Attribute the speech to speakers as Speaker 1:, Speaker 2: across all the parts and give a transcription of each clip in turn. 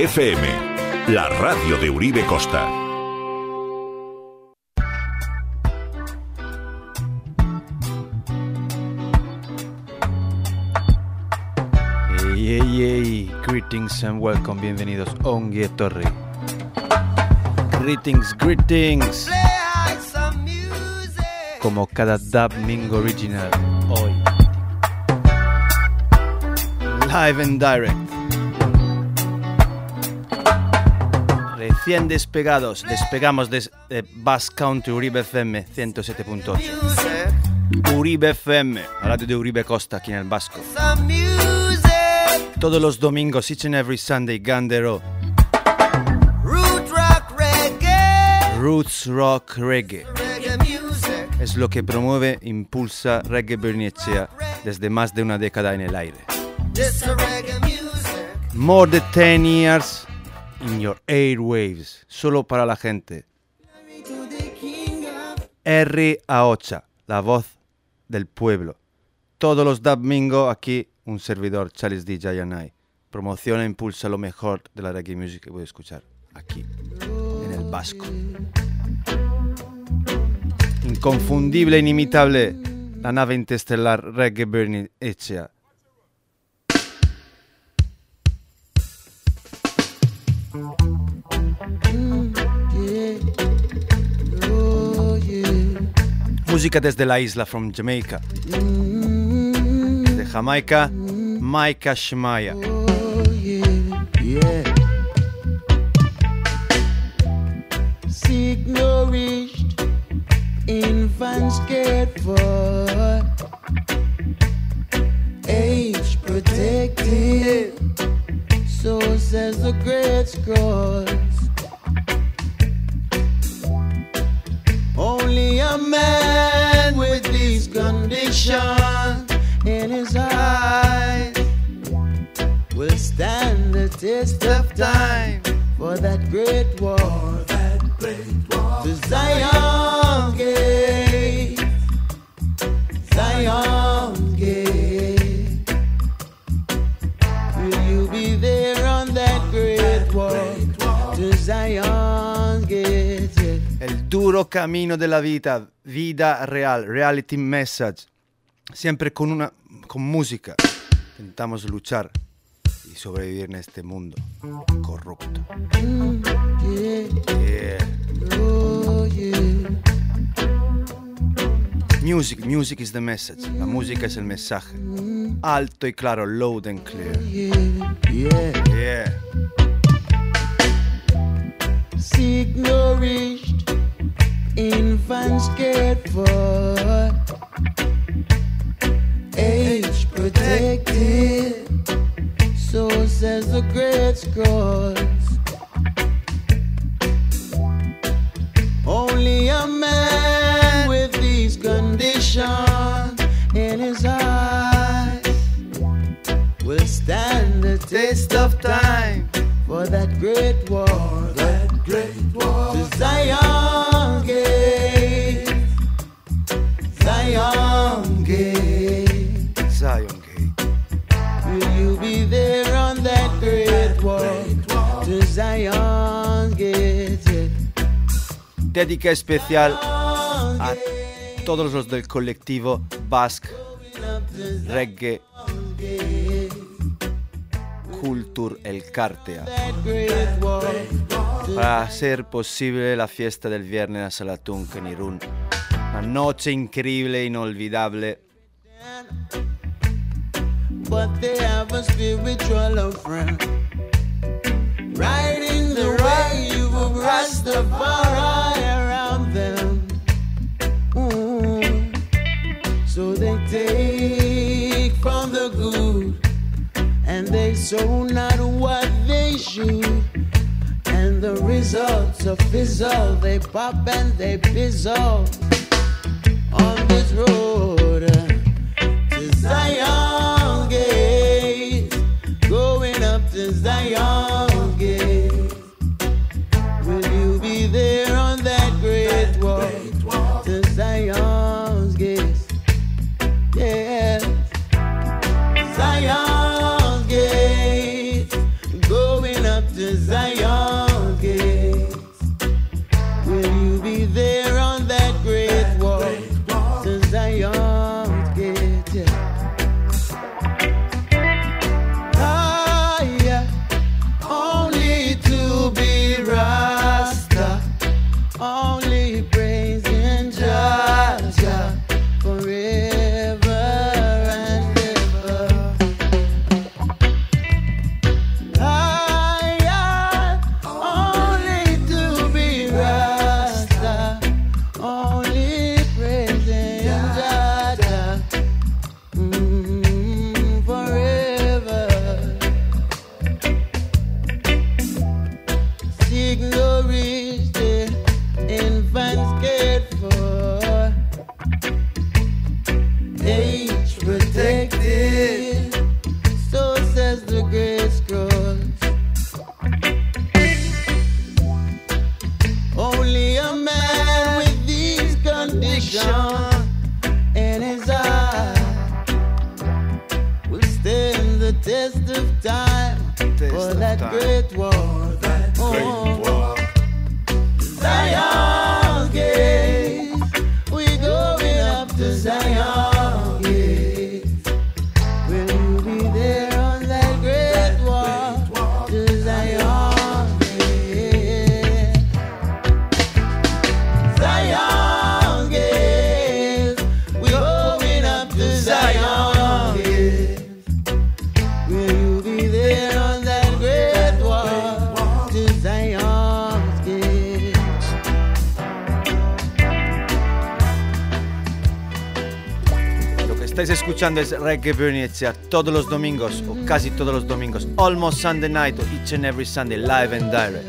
Speaker 1: FM, la radio de Uribe Costa.
Speaker 2: Hey, hey, hey. Greetings and welcome, bienvenidos a Ongie Torre. Greetings, greetings. Como cada Mingo Original, hoy. Live and direct. Recién despegados, despegamos desde Bass Country Uribe FM 107.8. Uribe FM, la radio de Uribe Costa aquí en el Vasco. Todos los domingos, each and every Sunday, Gandero. Roots Rock Reggae. Es lo que promueve, impulsa Reggae Bernicea desde más de una década en el aire. More than 10 years in your airwaves. Solo para la gente. R. Aocha, la voz del pueblo. Todos los domingos aquí un servidor, Charles D. Jayanai. Promociona e impulsa lo mejor de la reggae music que voy a escuchar aquí, en el Vasco. Inconfundible, inimitable, la nave interestelar Reggae Burning Echea. Música desde la isla, from Jamaica. De Jamaica, Maika Shemaya.
Speaker 3: Seek nourished infants cared for, age protected. So says the great scrolls. Only a man with these conditions in his eyes will stand the test of time for that great war. That great war. To Zion gate, Zion
Speaker 2: El duro camino de la vida, vida real, reality message. Siempre con una con música. Intentamos luchar y sobrevivir en este mundo corrupto. Yeah.
Speaker 3: Oh, yeah.
Speaker 2: Music, music is the message. La música es el mensaje. Alto y claro, loud and clear.
Speaker 3: Yeah.
Speaker 2: Yeah.
Speaker 3: Seek nourished infants cared for, age protected.
Speaker 2: Especial a todos los del colectivo Basque Reggae Culture El Cartea. Para hacer posible la fiesta del viernes a Salatún en Irún. Una noche increíble, inolvidable.
Speaker 3: They sow not what they should. And the results of fizzle, they pop and they fizzle on this road to Zion Gate, going up to Zion to Zion
Speaker 2: escuchando es Reggae Venecia todos los domingos, o casi todos los domingos, almost Sunday night, or each and every Sunday, live and direct.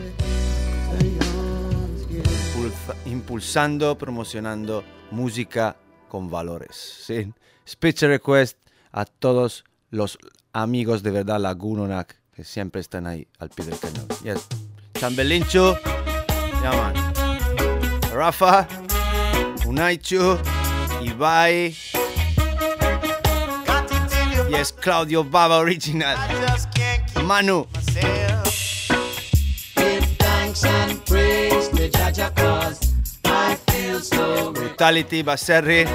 Speaker 2: Impulsa- impulsando, promocionando música con valores. ¿sí? Special request a todos los amigos de verdad Lagunonac que siempre están ahí al pie del cañón. Yes. Chambelincho, yeah, man. Rafa, Unaichu, Ibai,
Speaker 3: Jaja cause I feel so rich.
Speaker 2: Brutality, Baserri,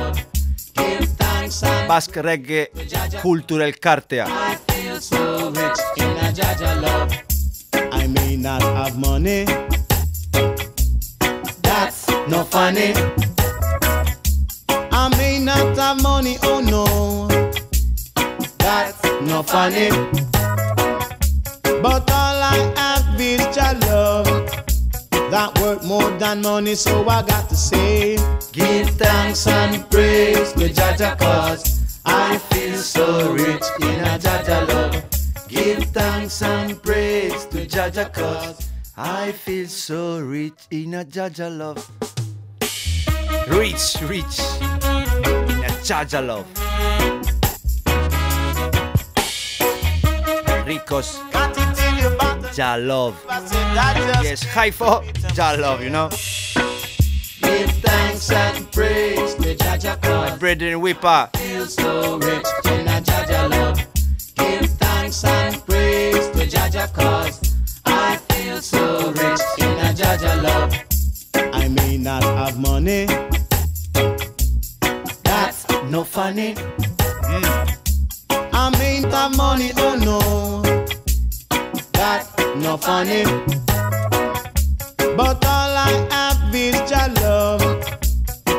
Speaker 2: Basque Reggae, Cultura El Cartea.
Speaker 3: I
Speaker 4: may not have money,
Speaker 3: That's no funny.
Speaker 4: I may not have money, oh no,
Speaker 3: That's no funny.
Speaker 4: but all I have is your love. That worth more than money, so I got to say,
Speaker 3: Give thanks and praise to Jaja cause I feel so rich in a Jaja love. Give thanks and praise to Jaja cause
Speaker 2: I feel so rich in a Jaja love. Rich, rich in a Jaja love. Ricos,
Speaker 4: got to tell you about the
Speaker 2: Ja love.
Speaker 4: I said that just
Speaker 2: Yes, Haifo, Ja love, you know.
Speaker 3: Give thanks and praise to Jaja cause
Speaker 2: Brethren Whipper,
Speaker 3: feel so rich in a Jaja love. Give thanks and praise to Jaja cause I feel so rich in a Jaja love.
Speaker 4: I may not have money,
Speaker 3: That's no funny. Hmm.
Speaker 4: I may not have money, oh no,
Speaker 3: That's no funny.
Speaker 4: but all I have is your love.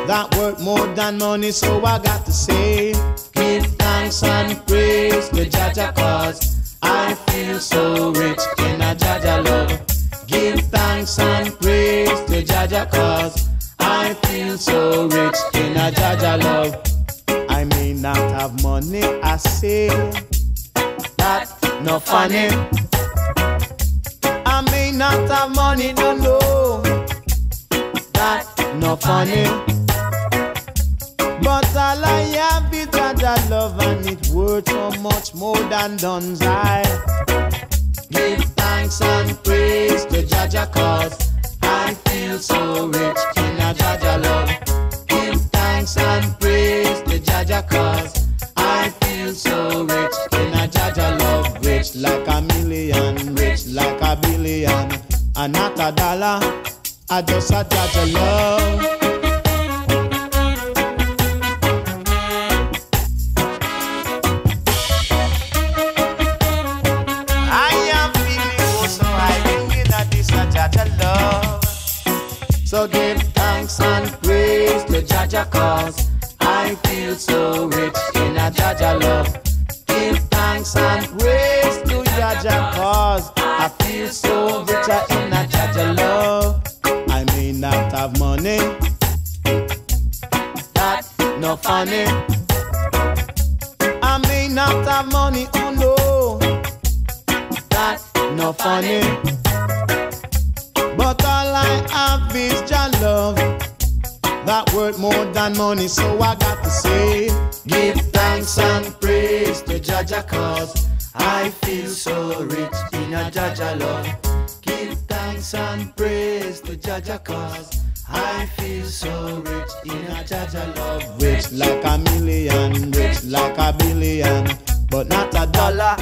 Speaker 4: That worth more than money, so I got to say,
Speaker 3: Give thanks and praise to Jaja cause I feel so rich in a Jaja love. Give thanks and praise to Jaja cause I feel so rich in a Jaja love.
Speaker 4: I may not have money, I say,
Speaker 3: That's no funny.
Speaker 4: I may not have money, no, no,
Speaker 3: That's no funny.
Speaker 4: but all I have is your love, and it worth so much more than duns I.
Speaker 3: Give thanks and praise to Jaja cause I feel so rich in a Jaja love. Give thanks and praise Jaja cause I feel so rich in a Jaja love.
Speaker 4: Rich like a million, rich like a billion. and not a dollar. I just a judge of love. I am feeling oh so high, thinking that this a judge of love. So give thanks and praise to Jaja cause I feel so rich in a Jaja love. Give thanks and praise to Jaja cause I feel so richer in a Jaja love. I may not have money, that no funny. I may not have money, oh no, that no funny. But all I have is your love that worth more than money. So I got to say, give thanks and praise to Jaja cause I feel so rich in a Jaja love. Give thanks and praise to Jaja cause I feel so rich in a Jaja love. Rich like a million, rich like a billion, but not a dollar.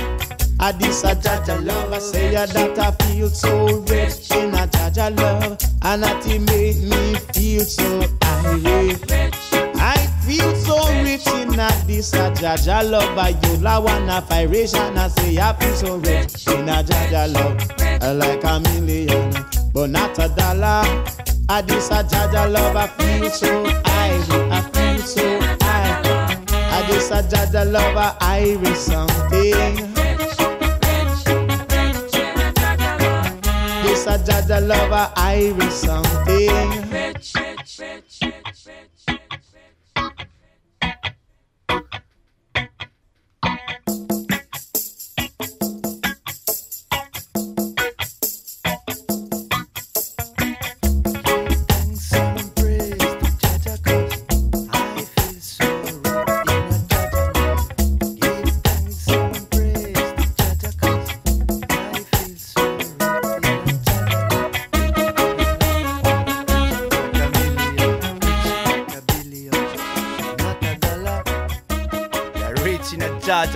Speaker 4: I this a Jaja love. I say yeah, that I feel so rich in a Jaja love, and that it make me feel so irate. I feel so rich in a this a Jaja love. I you la wanna vibration. I say I feel so rich in a Jaja love, like a million, but not a dollar. I this a Jaja love. I feel so high. I feel so high. I this a Jaja love. I Irish something. This a Jaja lover, Irish something.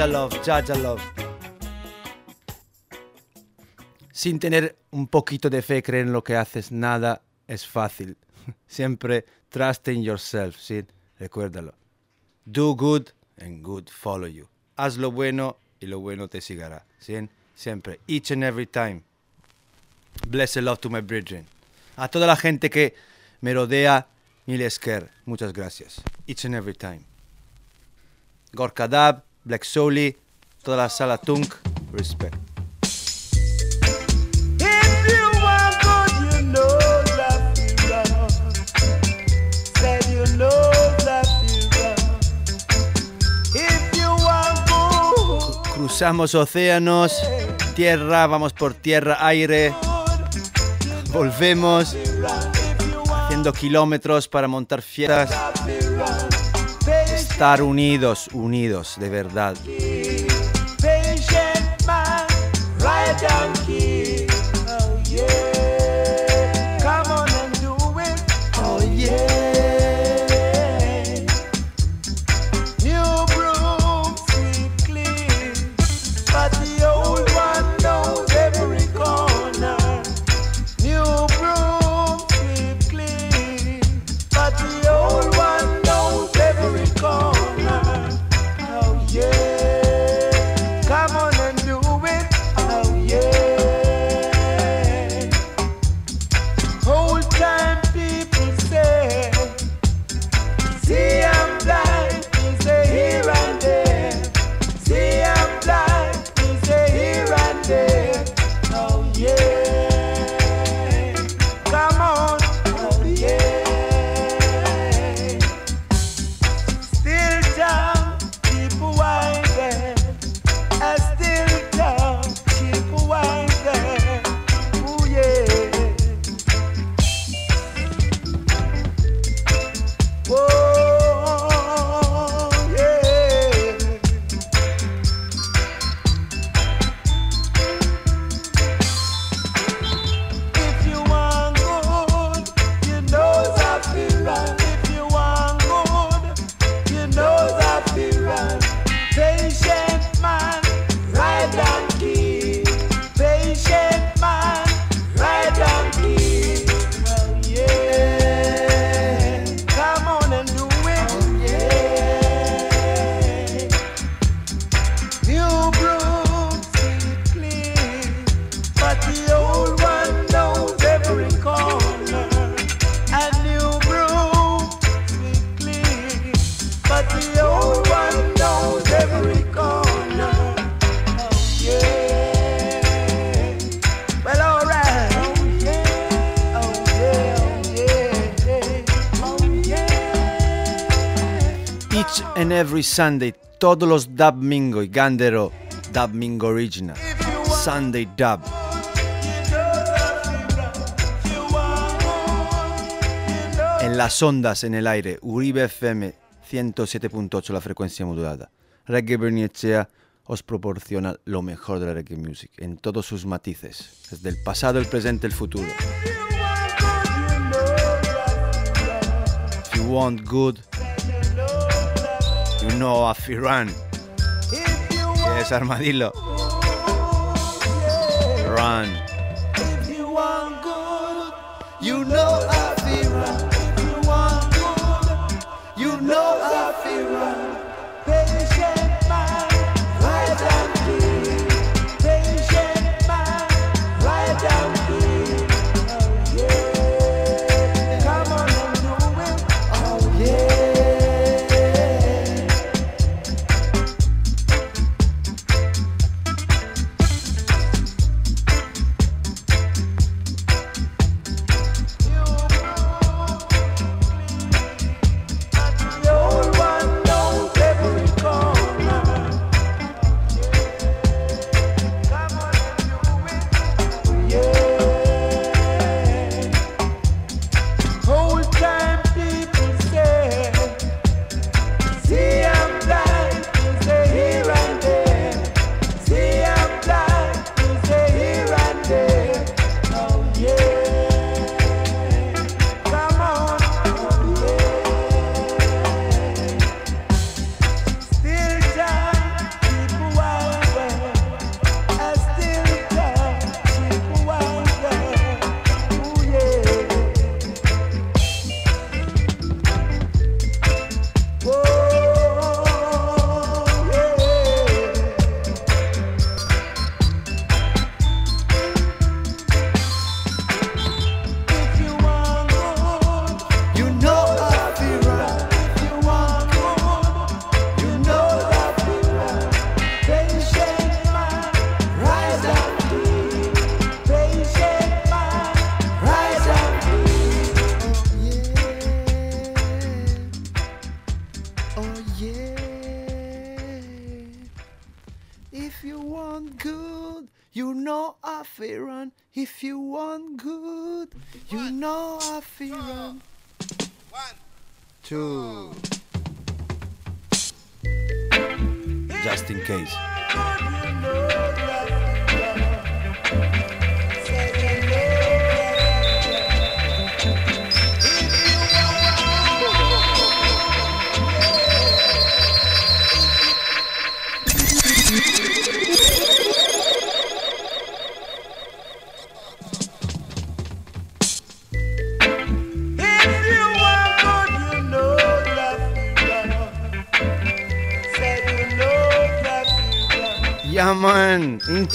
Speaker 2: Love, Jaja love. Sin tener un poquito de fe, creer en lo que haces, nada es fácil. Siempre trust in yourself, ¿sí? Recuérdalo. Do good and good follow you. Haz lo bueno y lo bueno te seguirá, ¿sí? Siempre. Each and every time. Blessed love to my brethren. A toda la gente que me rodea, Milesker, muchas gracias. Each and every time. Gorka Dab, Black Soli, toda la sala Tunk, respect. Cruzamos océanos, tierra, vamos por tierra, aire, volvemos, haciendo kilómetros para montar fiestas, estar unidos, unidos, de verdad. Sunday, todos los Dub Mingo y Gandero Dub Mingo Original. Sunday Dub. En las ondas en el aire, Uribe FM 107.8 la frecuencia modulada. Reggae Berniechea os proporciona lo mejor de la reggae music en todos sus matices, desde el pasado, el presente, el futuro. If you want good, know a run. es armadillo. Run.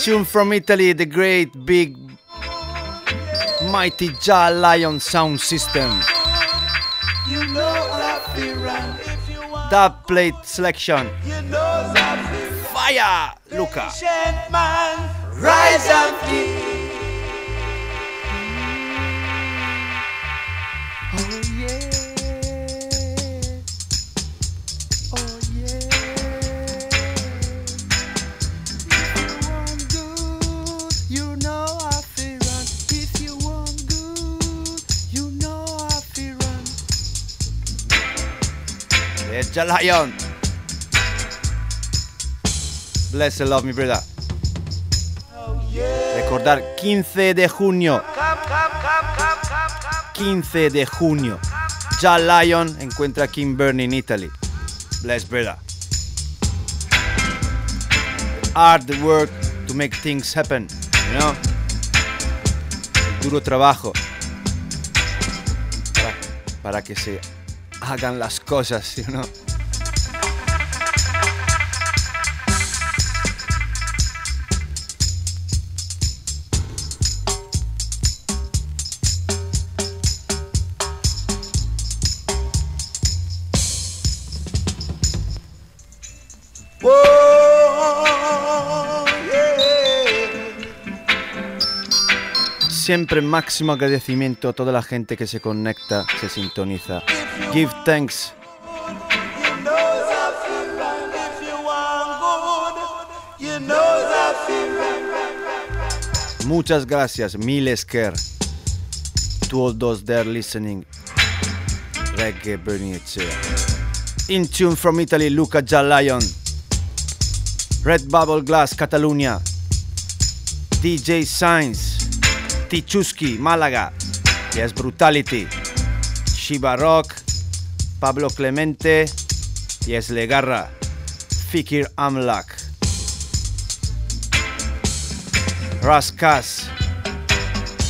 Speaker 2: Tune from Italy, the great, big, mighty Jah Lion sound system.
Speaker 5: You know
Speaker 2: Dub plate selection.
Speaker 5: you know
Speaker 2: Fire, Luca.
Speaker 5: Man, rise keep.
Speaker 2: Jah Lion. Bless and love me, brother. Recordar 15 de junio.
Speaker 5: Come, come, come, come, come, come.
Speaker 2: 15 de junio. Jah Lion encuentra King Bernie in Italy. Bless, brother. Hard work to make things happen, you know? Duro trabajo para, para que se hagan las cosas, you know?
Speaker 5: Whoa,
Speaker 2: siempre máximo agradecimiento a toda la gente que se conecta, se sintoniza. Give thanks. Muchas gracias, miles care. To all those there listening. Reggae Burning In tune from Italy, Luca Jalion. Red Bubble Glass, Catalunya. DJ Science. Tichuski, Málaga. Yes Brutality. Shiba Rock. Pablo Clemente. Yes Legarra. Fikir Amlak. Raskas.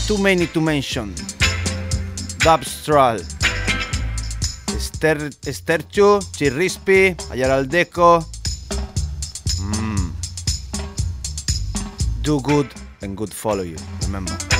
Speaker 2: Too many to mention. Dubstral. Ester, Esterchu, Chirrispi, Ayaraldeco. Mm. Do good and good follow you. Remember.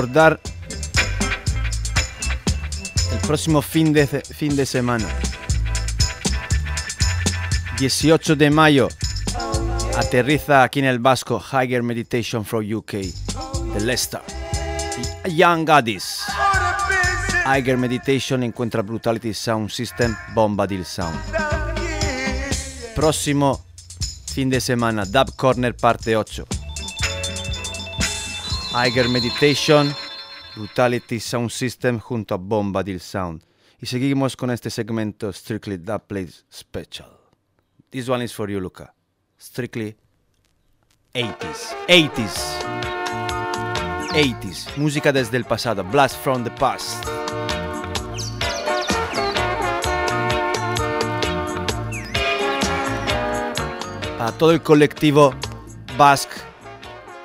Speaker 2: Recordar el próximo fin de, fin de semana. 18 de mayo aterriza aquí en el Vasco Higher Meditation from UK de Leicester. Young Addis. Higher Meditation encuentra Brutality Sound System Bombadil Sound. Próximo fin de semana Dub Corner parte 8. Iger Meditation, Brutality Sound System junto a Bombadil Sound. Y seguimos con este segmento Strictly That Place Special. This one is for you, Luca. Strictly 80s. 80s. 80s. Música desde el pasado. Blast from the past. A todo el colectivo Basque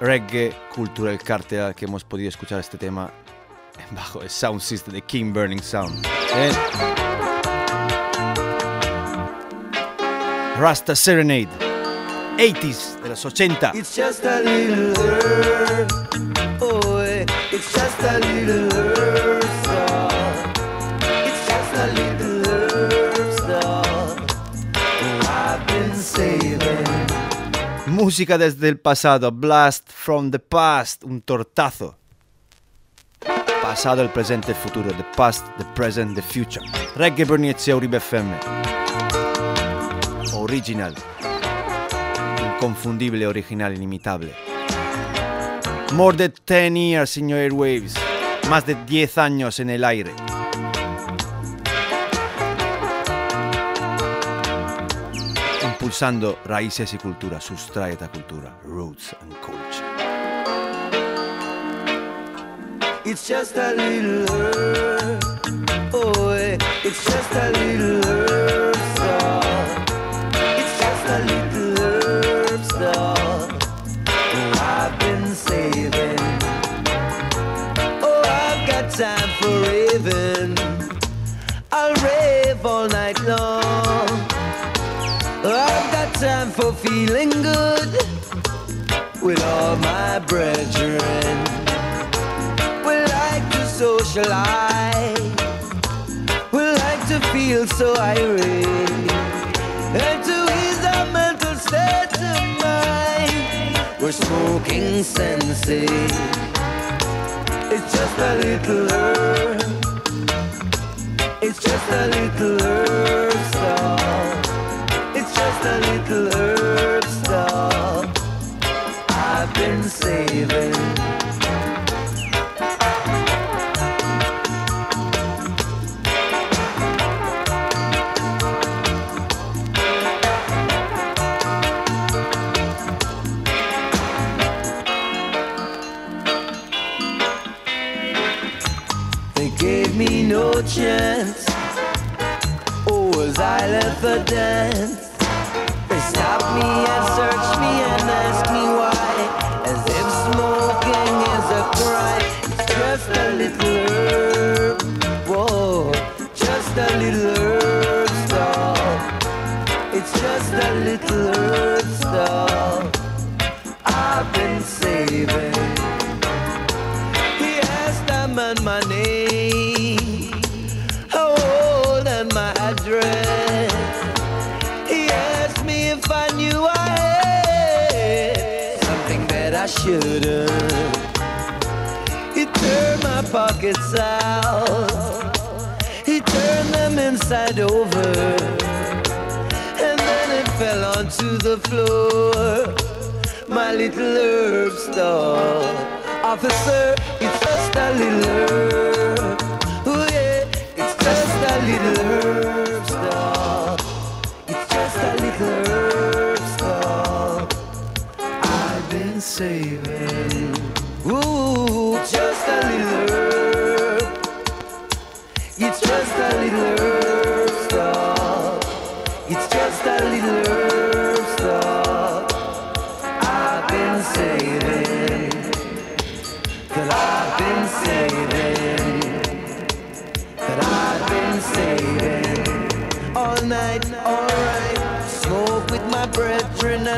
Speaker 2: reggae cultural cartel que hemos podido escuchar este tema bajo el sound system de King Burning Sound. Rasta Serenade, 80s de los 80.
Speaker 5: It's just a little. Oh, eh, it's just a little
Speaker 2: Música desde el pasado, Blast from the Past, un tortazo. Pasado, el presente, el futuro, the past, the present, the future. Reggae Berniezia Uribe FM. Original. Inconfundible, original, inimitable. More than 10 years in your airwaves. Más de 10 años en el aire. Impulsando raíces y cultura, sustraeta cultura, roots and culture.
Speaker 5: It's just a little herb. Oh, eh, it's just a little herb song. It's just a little herb song. Oh, I've been saving. Oh, I've got time for raving. I'll rave all for feeling good with all my brethren. We like to socialize. We like to feel so irate. And to ease our mental state of mind, we're smoking sensei. It's just a little herb. It's just a little herb. A little herb song. I've been saving. They gave me no chance. Oh, as I left the dance, me and search me and pockets out. He turned them inside over. And then it fell onto the floor. My little herb store. Officer, it's just a little herb. Oh yeah, it's just a little herb store. It's just a little herb store. I've been saving.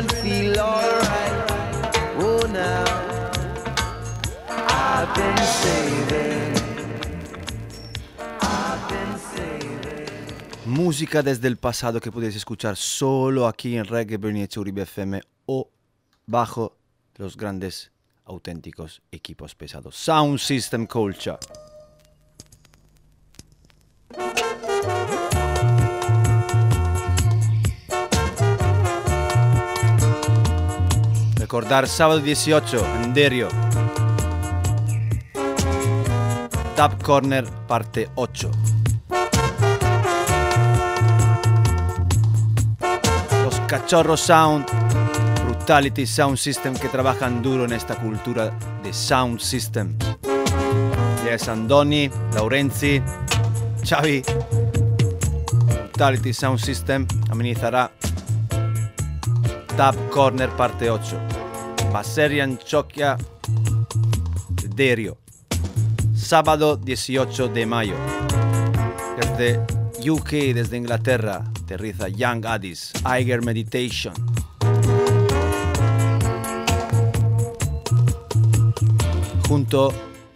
Speaker 5: Feel alright. Oh.
Speaker 2: Música desde el pasado que podéis escuchar solo aquí en Reggae Bernice Uribe FM o bajo los grandes auténticos equipos pesados. Sound System Culture. Recordar sábado 18 en Derio. Tap Corner parte 8. Los Cachorros Sound, Brutality Sound System que trabajan duro en esta cultura de Sound System. Yes, Andoni, Laurenzi, Xavi. Brutality Sound System amenizará Tap Corner parte 8. Baserian Chokia Derio. Sábado 18 de mayo. Desde UK, desde Inglaterra, aterriza Young Addis, Eiger Meditation. Junto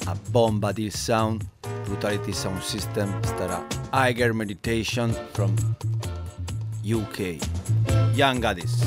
Speaker 2: a Bombadil Sound, Brutality Sound System, estará Eiger Meditation from UK. Young Addis.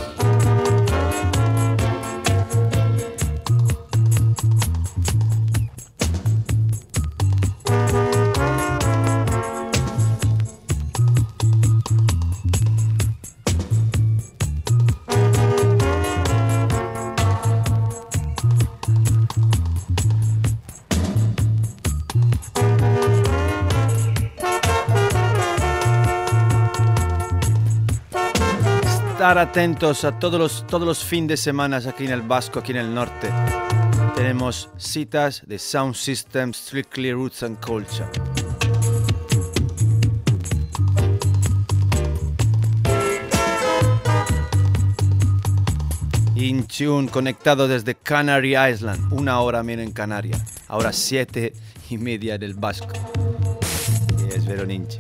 Speaker 2: Estar atentos a todos los, todos los fines de semana aquí en el Vasco, aquí en el norte. Tenemos citas de Sound System, Strictly Roots and Culture. In Tune, conectado desde Canary Island, una hora menos en Canarias, ahora siete y media del Vasco. Y es Veroninchi.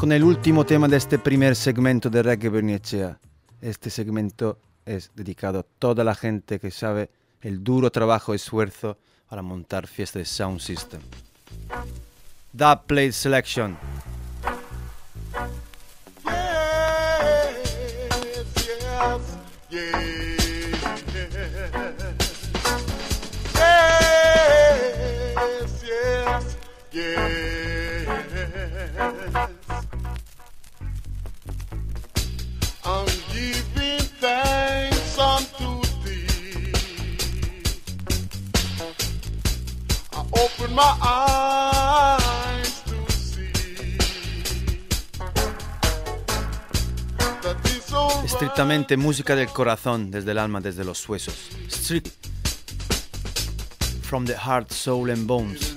Speaker 2: Con el último tema de este primer segmento de Reggae Bernicea. Este segmento es dedicado a toda la gente que sabe el duro trabajo y esfuerzo para montar fiestas de Sound System. Dub Plate Selection.
Speaker 4: Open my eyes to see that this old
Speaker 2: Street Directamente música del corazón, desde el alma, desde los huesos. From the heart, soul and bones.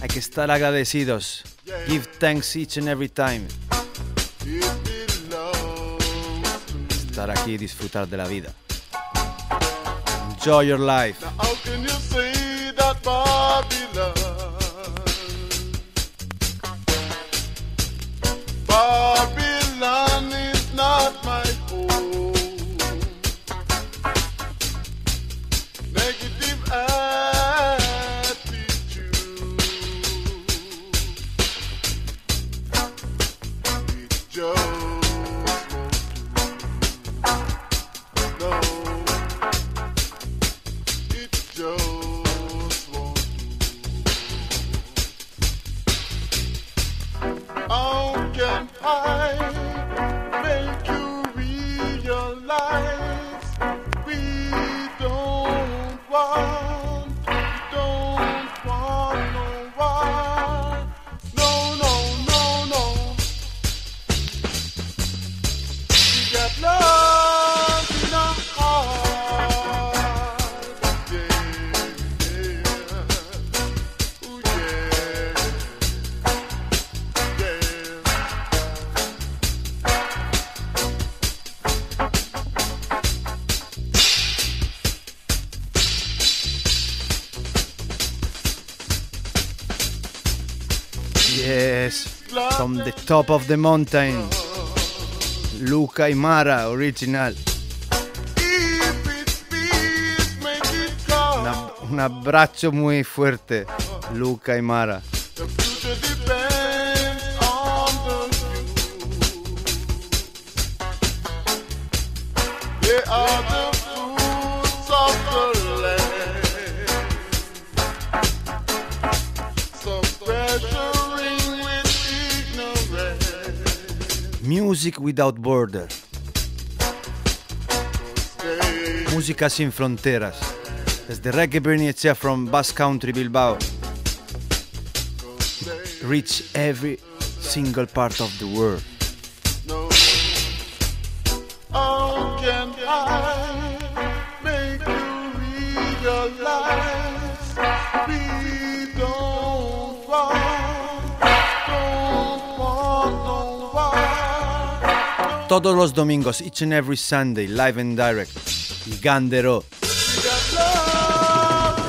Speaker 2: Hay que estar agradecidos. Give thanks each and every time. Estar aquí y disfrutar de la vida. Enjoy your life.
Speaker 6: Babylon
Speaker 2: top of the mountain. Luca y Mara, original. Un abbraccio muy fuerte, Luca y Mara. Music without border.
Speaker 6: Stay
Speaker 2: Música sin fronteras. Desde Reggae Bernicea from Basque Country Bilbao. Reach every single part of the world. Todos los domingos, each and every Sunday, live and direct. Gandero.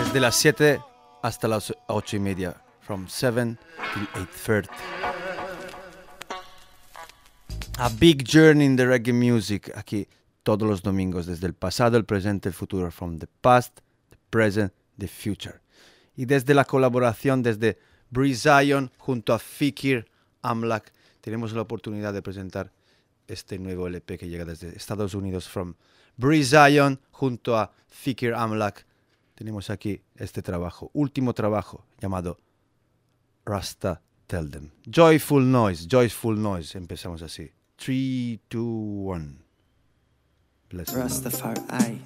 Speaker 2: Desde las 7 hasta las 8 y media. From 7 till 8.30. A big journey in the reggae music. Aquí todos los domingos. Desde el pasado, el presente, el futuro. From the past, the present, the future. Y desde la colaboración desde Bree Zion junto a Fikir Amlak, tenemos la oportunidad de presentar este nuevo LP que llega desde Estados Unidos from Bree Zion junto a Fikir Amlak. Tenemos aquí este trabajo, último trabajo llamado Rasta Tell Them. Joyful Noise, Joyful Noise. Empezamos así. 3, 2, 1. Bless you.
Speaker 3: Rastafari.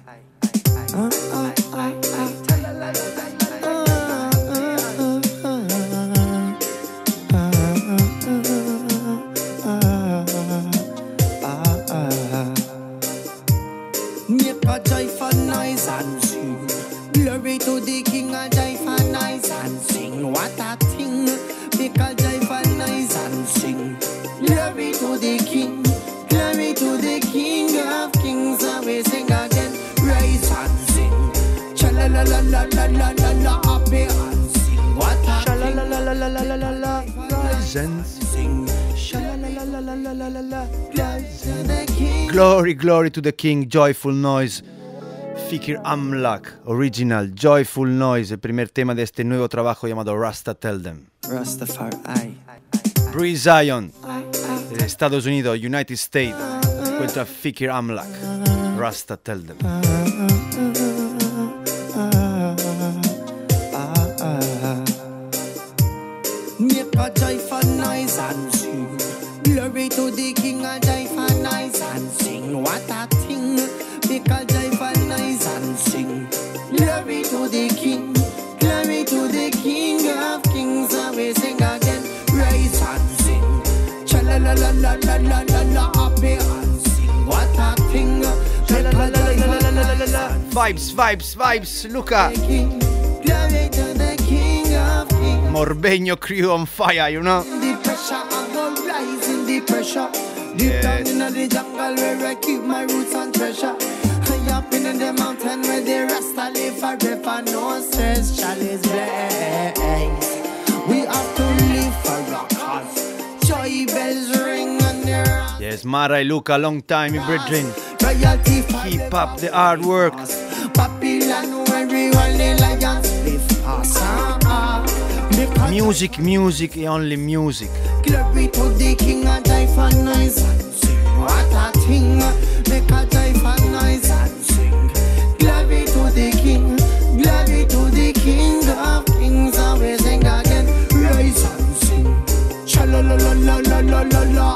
Speaker 3: Glory to the King, a joyful noise and sing. What a thing. Make a joyful noise and sing. Glory to the King. Glory to the King of Kings. And we sing again. Rise and sing. Cha la la la la la la la la. Happy and sing. What a thing.
Speaker 2: la la la la la la la la. Rise and
Speaker 3: Sing. Glory,
Speaker 2: glory to the King, joyful noise. Fikir Amlak, original, joyful noise, el primer tema de este nuevo trabajo llamado Rasta Tell Them.
Speaker 3: Rastafari.
Speaker 2: Bree Zion, de Estados Unidos, United States, contra Fikir Amlak, Rasta Tell Them.
Speaker 3: la la la la la happy What a thing.
Speaker 2: Vibes, vibes, vibes, Luca. Morbegno crew on fire, you know?
Speaker 3: The pressure, I go rising the pressure. Deep down in the jungle where I keep my roots and treasure. High up in the mountain where the rest I live forever. No stress, Charlie's blaze.
Speaker 2: Yes, Mara Luca, long time,
Speaker 3: in for
Speaker 2: Keep up the hard work.
Speaker 3: Babylon where we all the lions live us. Because
Speaker 2: Music, music, only music.
Speaker 3: Glory to the King and die for and sing. What a thing, make a die for and sing. Glory to the King, glory to the King of Kings. Always sing again, rise and sing. Cha la la la la la la la la,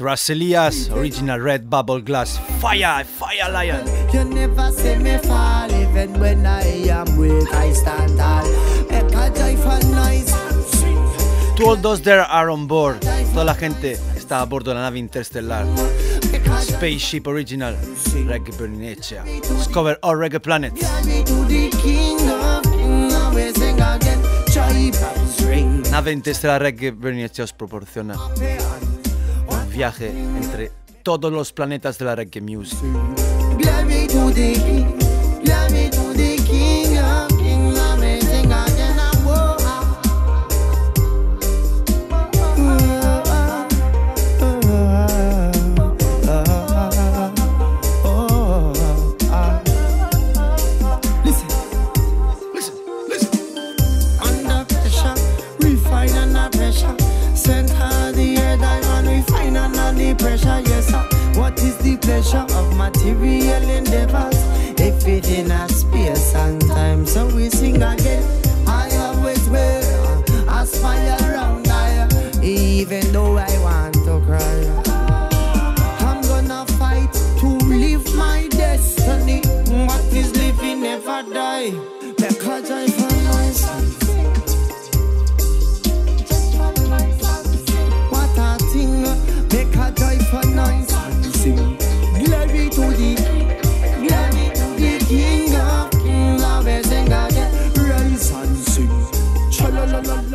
Speaker 3: the
Speaker 2: Yes, Raselias, original red bubble glass. Fire, fire lion.
Speaker 3: You never see me fall, even when I am weak, I stand tall. Make a joyful noise.
Speaker 2: To all those there are on board. Toda la gente está a bordo de la nave interstellar. Spaceship original. Reggae Bernicea. Discover all reggae planets. Nave interstellar Reggae Bernicea os proporciona viaje entre todos los planetas de la reggae music.
Speaker 3: Of material endeavors? If it in a space and time, so we sing again.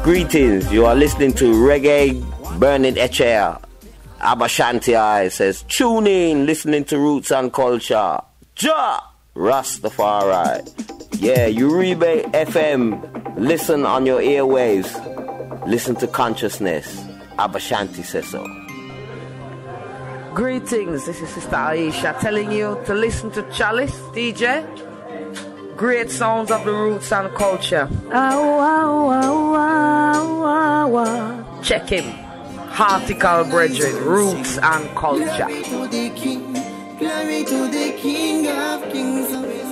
Speaker 7: Greetings, you are listening to Reggae Burning Echair. Abashanti says, tune in, listening to Roots and Culture. Ja! Rastafari. Yeah, Uribe FM. Listen on your airwaves. Listen to consciousness. Abashanti says so.
Speaker 8: Greetings, this is Sister Aisha telling you to listen to Chalice DJ. Great sounds of the roots and culture. Check him. Hartical Brethren, Roots and Culture.
Speaker 3: Glory to the King, glory to the King of Kings.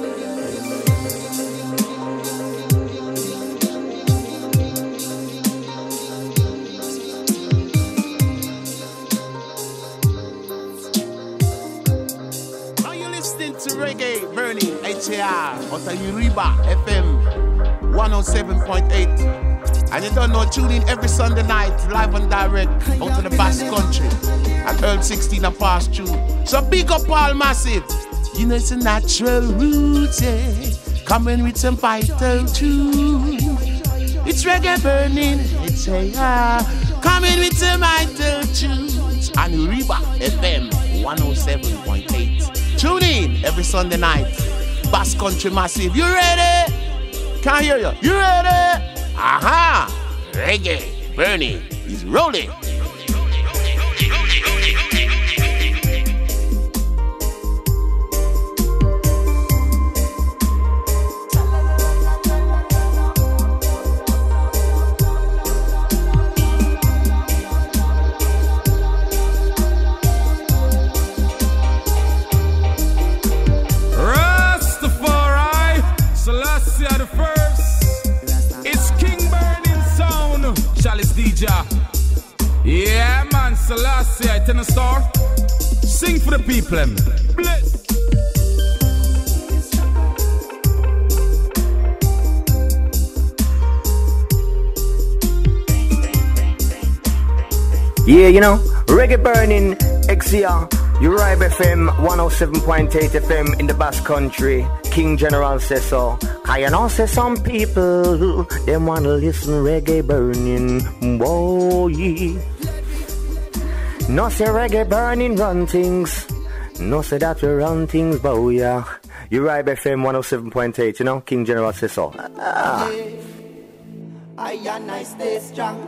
Speaker 9: Reggae Burning HAR out of Uriba FM 107.8? And you don't know, tune in every Sunday night, live and direct, out to the Basque Country at Earl 16 and past June. So big up all massive. You know it's a natural root, yeah. Coming with some vital tune. It's reggae burning, it's. Coming with some vital tunes. And Uriba FM 107.8. Tune in every Sunday night. Bass Country Massive. You ready? Can't hear you. You ready? Aha! Reggae burning is rolling.
Speaker 10: Selassie, I ten a star. Sing for the people, em. Bless.
Speaker 7: Yeah, you know, reggae burning, XCR, Uribe FM 107.8 FM in the Basque Country. King General says so. I know say some people, them wanna listen reggae burning, boy. No say reggae burning run things. No say that we run things, boy, yeah. Uribe FM 107.8, you know, King General says so. Ah.
Speaker 11: I and I stay strong.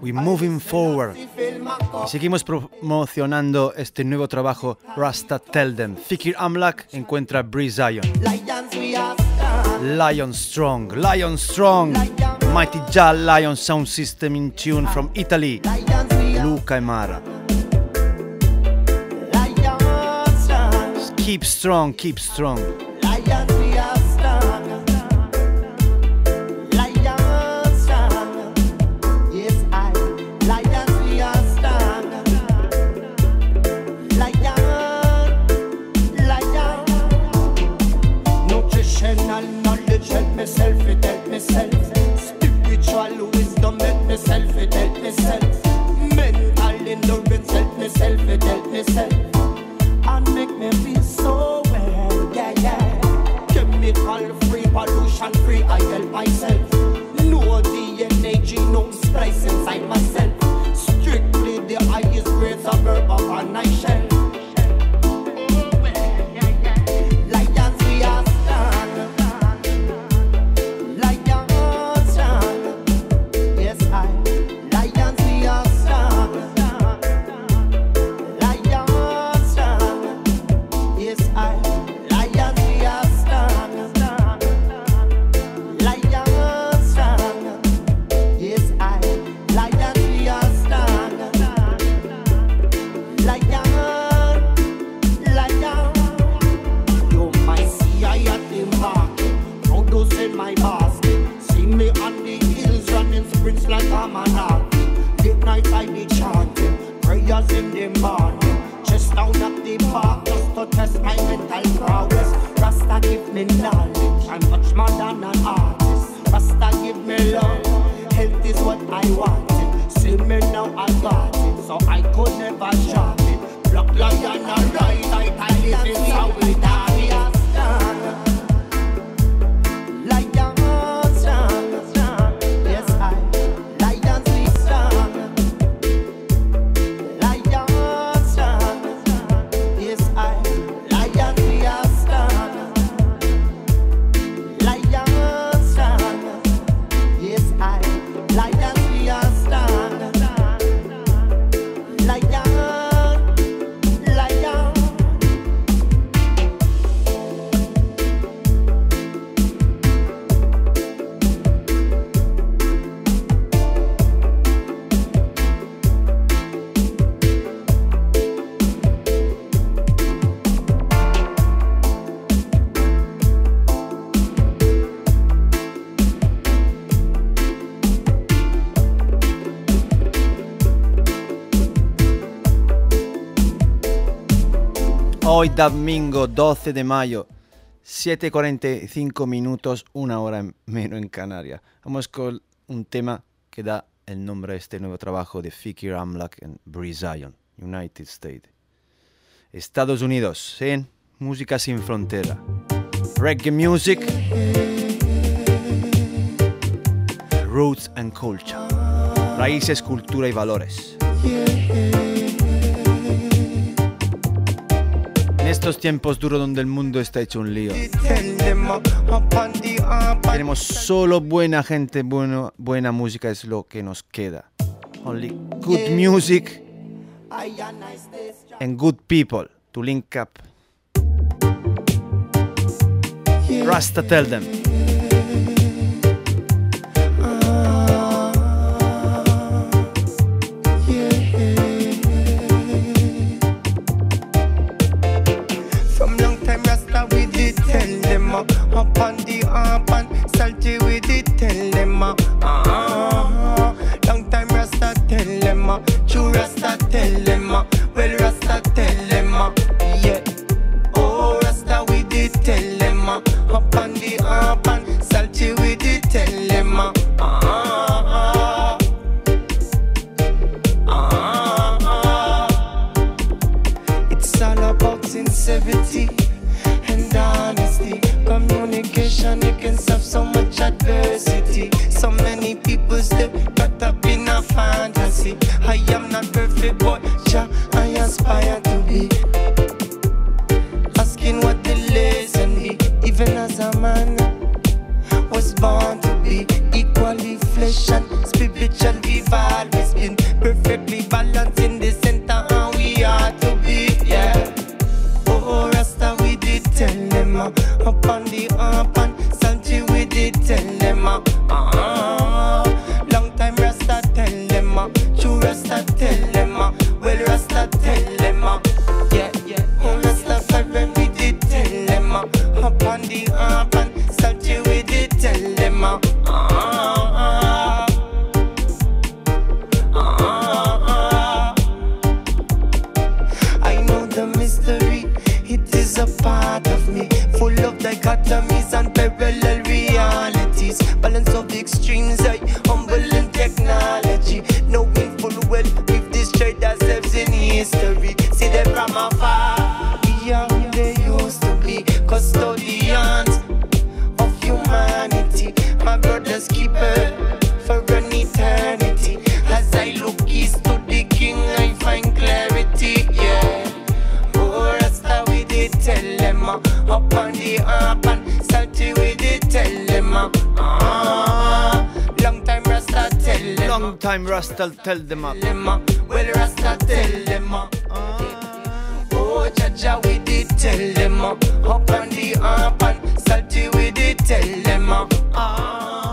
Speaker 2: We moving forward. Seguimos promocionando este nuevo trabajo Rasta Tell Them. Fikir Amlak encuentra Bree Zion. Lion Strong, Lion Strong. Mighty Jah Lion Sound System in tune from Italy. Luca Emara. Keep strong, keep
Speaker 11: strong. Tell me say.
Speaker 2: Hoy domingo 12 de mayo, 7.45 minutos, una hora en- menos en Canarias. Vamos con un tema que da el nombre a este nuevo trabajo de Fikir Amlak en Bree Zion, United States. Estados Unidos, en Música sin frontera. Reggae music. Roots and culture. Raíces, cultura y valores. En estos tiempos duros donde el mundo está hecho un lío. Tenemos solo buena gente, bueno, buena música es lo que nos queda. Only good music and good people to link up. Rasta tell them.
Speaker 3: Them uh, Up on the up and salty with did tell them uh, uh, Long time Rasta tell them uh, True Rasta tell them, uh, well Rasta tell them, uh, yeah. Oh Rasta we did tell them, uh, up on the up much adversity. So many people still caught up in a fantasy. I am not perfect, but ja, I aspire to be. Asking what the lesson be, even as a man was born to be equally flesh and spiritual. We've time Rasta tell them up. well, Rasta tell them, uh, oh, Jaja, we did tell them, uh, up on the up and salty, we did tell them, uh, ah.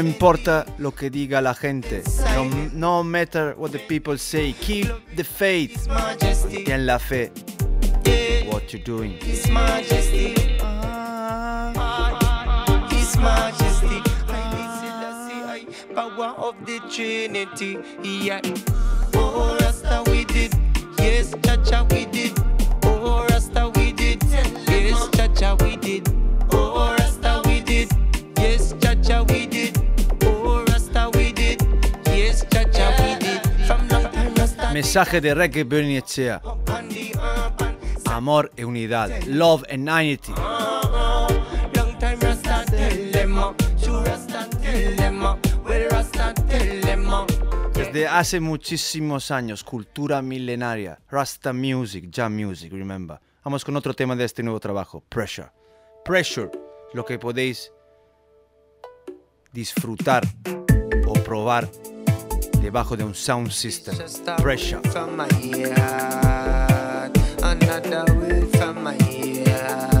Speaker 3: No
Speaker 2: importa lo que diga la gente. No, no matter what the people say. Keep the faith. Ten la fe. What you're doing.
Speaker 3: Power of the Trinity. Yeah. Oh, Rasta, we did. Yes, Chacha, we did. Oh, Rasta, we did. Yes, Chacha, we did. Oh, Rasta, we did. Yes, Chacha, we
Speaker 2: Mensaje de
Speaker 3: the urban
Speaker 2: Amor e unidad. Love and unity. Desde hace muchísimos años, cultura milenaria. Rasta Music, Jam Music, remember. Vamos con otro tema de este nuevo trabajo. Pressure. Pressure. Lo que podéis disfrutar o probar debajo de un sound system. Pressure.
Speaker 3: Another from my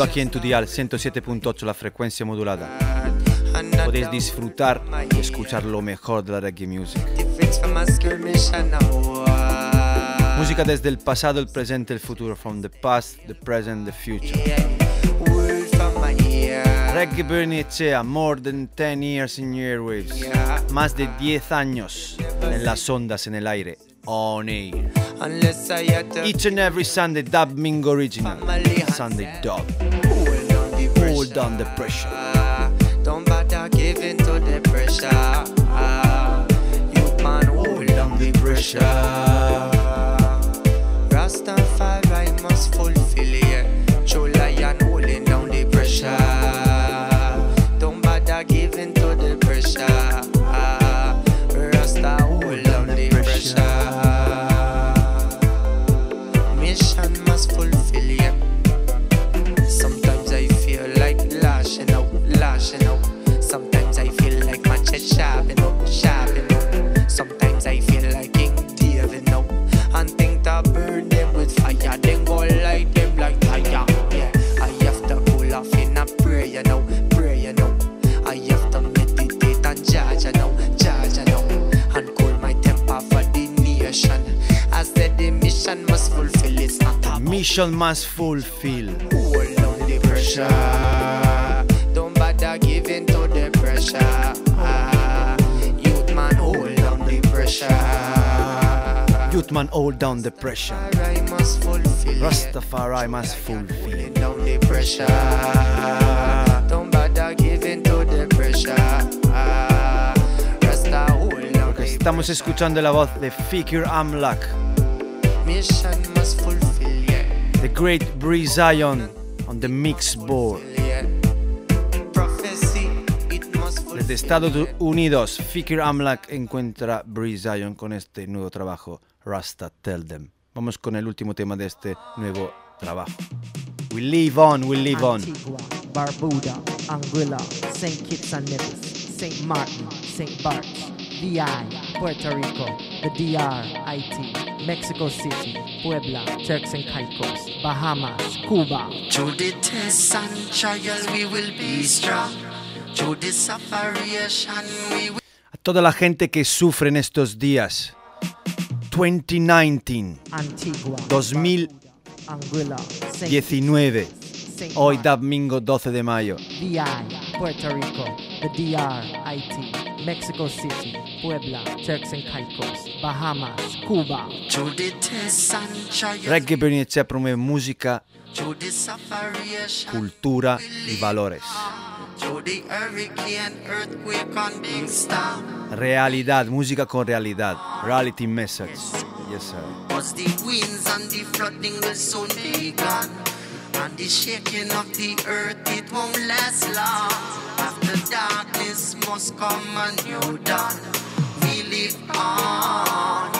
Speaker 2: Solo aquí en tu dial 107.8 la frecuencia modulada. Podéis disfrutar y escuchar lo mejor de la reggae music. Música desde el pasado, el presente, el futuro. From the past, the present, the future. Reggae Bernie more than 10 years in airwaves. Más de 10 años en las ondas en el aire. On air. Each and every Sunday, Dub Ming Original. Sunday Dub. Hold on the pressure.
Speaker 3: Don't bother giving to the pressure. Youth man, hold on the pressure. Rastafari must fulfill Mission must fulfill. hold down the pressure. Don't bother giving to the pressure. Ah, youth man, hold down the pressure.
Speaker 2: Youth man, hold down the pressure.
Speaker 3: Must fulfill.
Speaker 2: Rastafari must fulfill.
Speaker 3: down the pressure. Don't bother giving to the pressure. Ah, Rasta, hold down the
Speaker 2: Estamos escuchando la voz de Fikir Amlak,
Speaker 3: mission.
Speaker 2: The great Bree Zion on the mix board. Desde Estados Unidos, Fikir Amlak encuentra Bree Zion con este nuevo trabajo, Rasta Tell Them. Vamos con el último tema de este nuevo trabajo. We live on, we live on.
Speaker 12: Antigua, Barbuda, Anguilla, St. Kitts and Nevis, St. Martin, St. Bart, VI, Puerto Rico, the DR, IT, Mexico City, Puebla, Turks and Caicos, Bahamas, Cuba.
Speaker 3: Through the test and trial, we will be strong. Through the separation, we will.
Speaker 2: A toda la gente que sufre en estos días. 2019,
Speaker 12: Antigua,
Speaker 2: 2019,
Speaker 12: Anguilla, St.
Speaker 2: hoy domingo 12 de mayo.
Speaker 12: VI, Puerto Rico, the DR, IT, Mexico City, Puebla, Turks and Caicos, Bahamas, Cuba.
Speaker 2: Reggae Bernicea promueve música, cultura y valores. Realidad, música con realidad. Reality message. Yes, sir.
Speaker 3: Cause the winds and the flooding will soon be gone. And the shaking of the earth, it won't last long. After darkness must come a new dawn. We live on.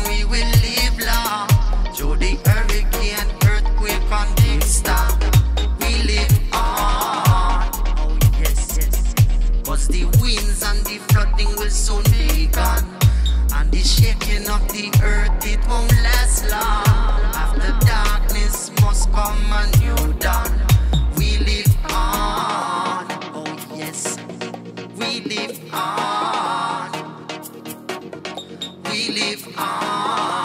Speaker 3: shaking of the earth, it won't last long. After darkness must come a new dawn. We live on, oh yes, we live on. We live on.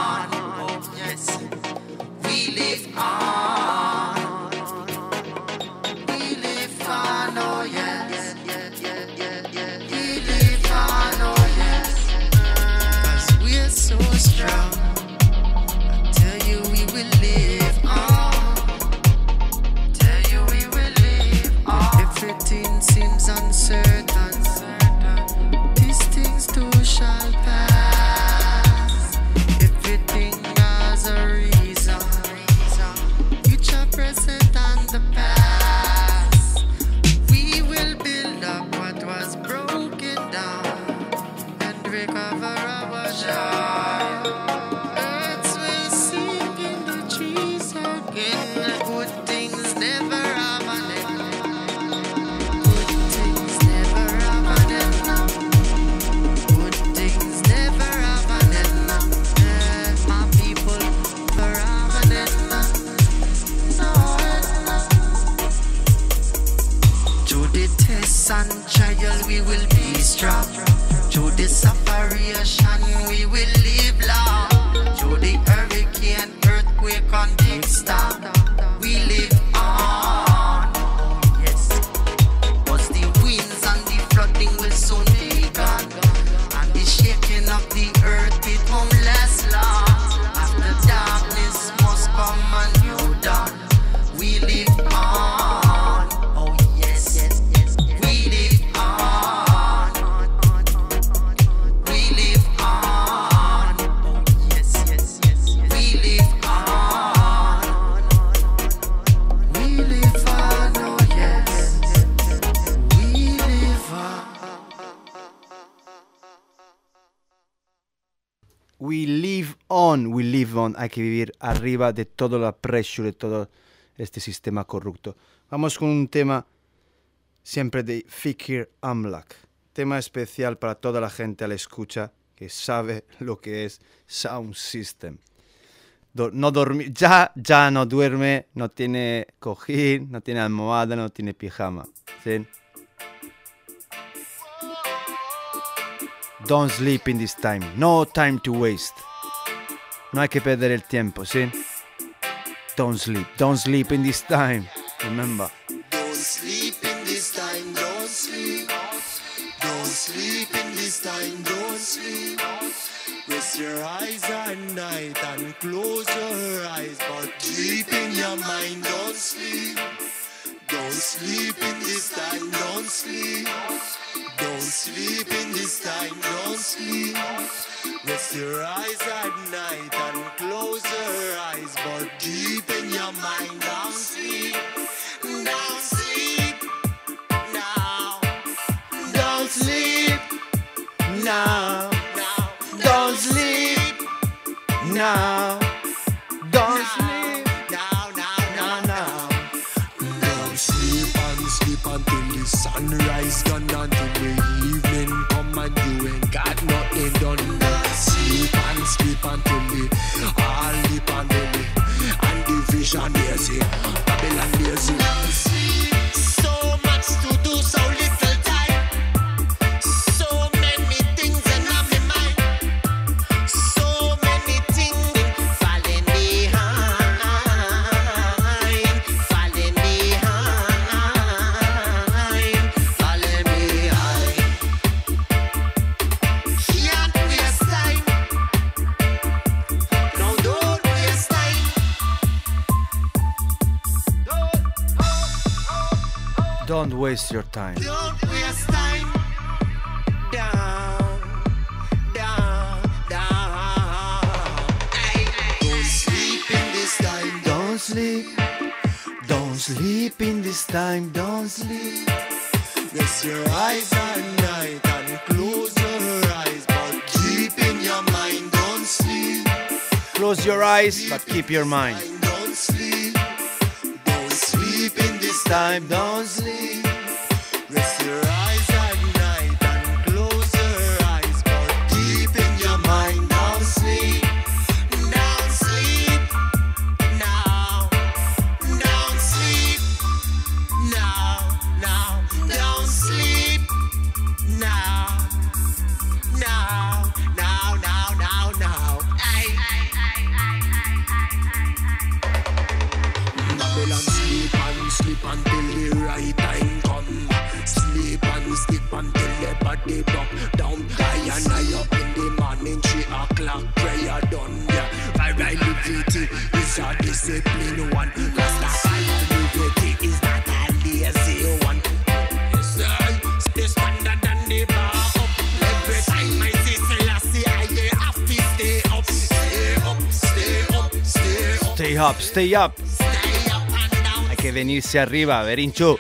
Speaker 2: Separation, Hay que vivir arriba de todo la pressure, de todo este sistema corrupto. Vamos con un tema siempre de Fikir Amlak. Tema especial para toda la gente a la escucha que sabe lo que es Sound System. No dormir, ya, ya no duerme, no tiene cojín, no tiene almohada, no tiene pijama. ¿sí? Don't sleep in this time. No time to waste. No hay que perder el tiempo, ¿sí? Don't sleep. Don't sleep in this time. Remember.
Speaker 13: Don't sleep in this time, don't sleep. Don't sleep in this time, don't sleep. Rest your eyes at night and close your eyes, but deep in your mind, don't sleep. Don't sleep in this time, don't sleep. Don't sleep in this time, don't sleep. Rest your eyes at night and close your eyes, but deep in your mind, don't sleep. Don't sleep now. Don't sleep now. Don't sleep
Speaker 2: now. Don't sleep
Speaker 13: now, now, now, now. Don't sleep and sleep until the sunrise gone until the evening and sleep until the all the pandemic and the vision lazy. Babylon Don't waste
Speaker 2: your time.
Speaker 13: Don't waste time. Down, down, down. Don't sleep in this time.
Speaker 2: Don't sleep. Don't sleep in this time. Don't sleep.
Speaker 13: Rest your eyes at night and close your eyes, but keep in your mind. Don't sleep.
Speaker 2: Close your eyes, but keep your mind. Time. Don't
Speaker 13: sleep. Done. Is a discipline one. Rastafari is not a lazy one. Yes, sir. Stay standard than the bar up. Every time I see Selassie, I have to stay up, stay up, stay up, stay up.
Speaker 2: Stay up, stay up. Hay que venirse arriba, Berincho.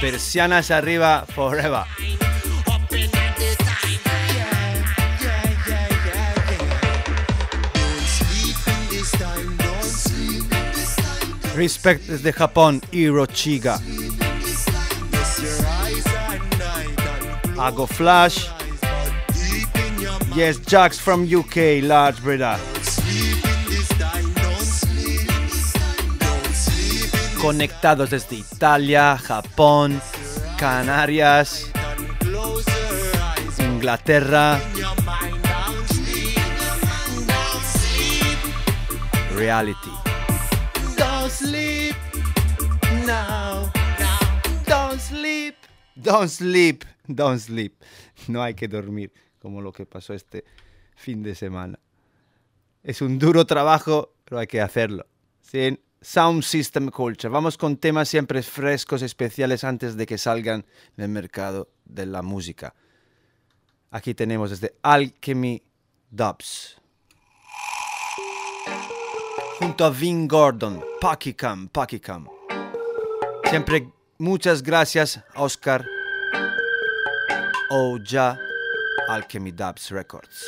Speaker 2: Persianas arriba forever. Respect desde Japón, Hirochiga. Ago Flash. Yes, Jax from UK, large brother. Conectados desde Italia, Japón, Canarias, Inglaterra. Reality.
Speaker 5: Sleep now. Don't sleep.
Speaker 2: Don't sleep, don't sleep. No hay que dormir, como lo que pasó este fin de semana. Es un duro trabajo, pero hay que hacerlo. Sin Sound System Culture. Vamos con temas siempre frescos, especiales antes de que salgan en el mercado de la música. Aquí tenemos desde Alchemy Dubs. Junto a Vin Gordon, Pakicam, Pakicam. Siempre muchas gracias, Oscar. Oja, Alchemy Dubs Records.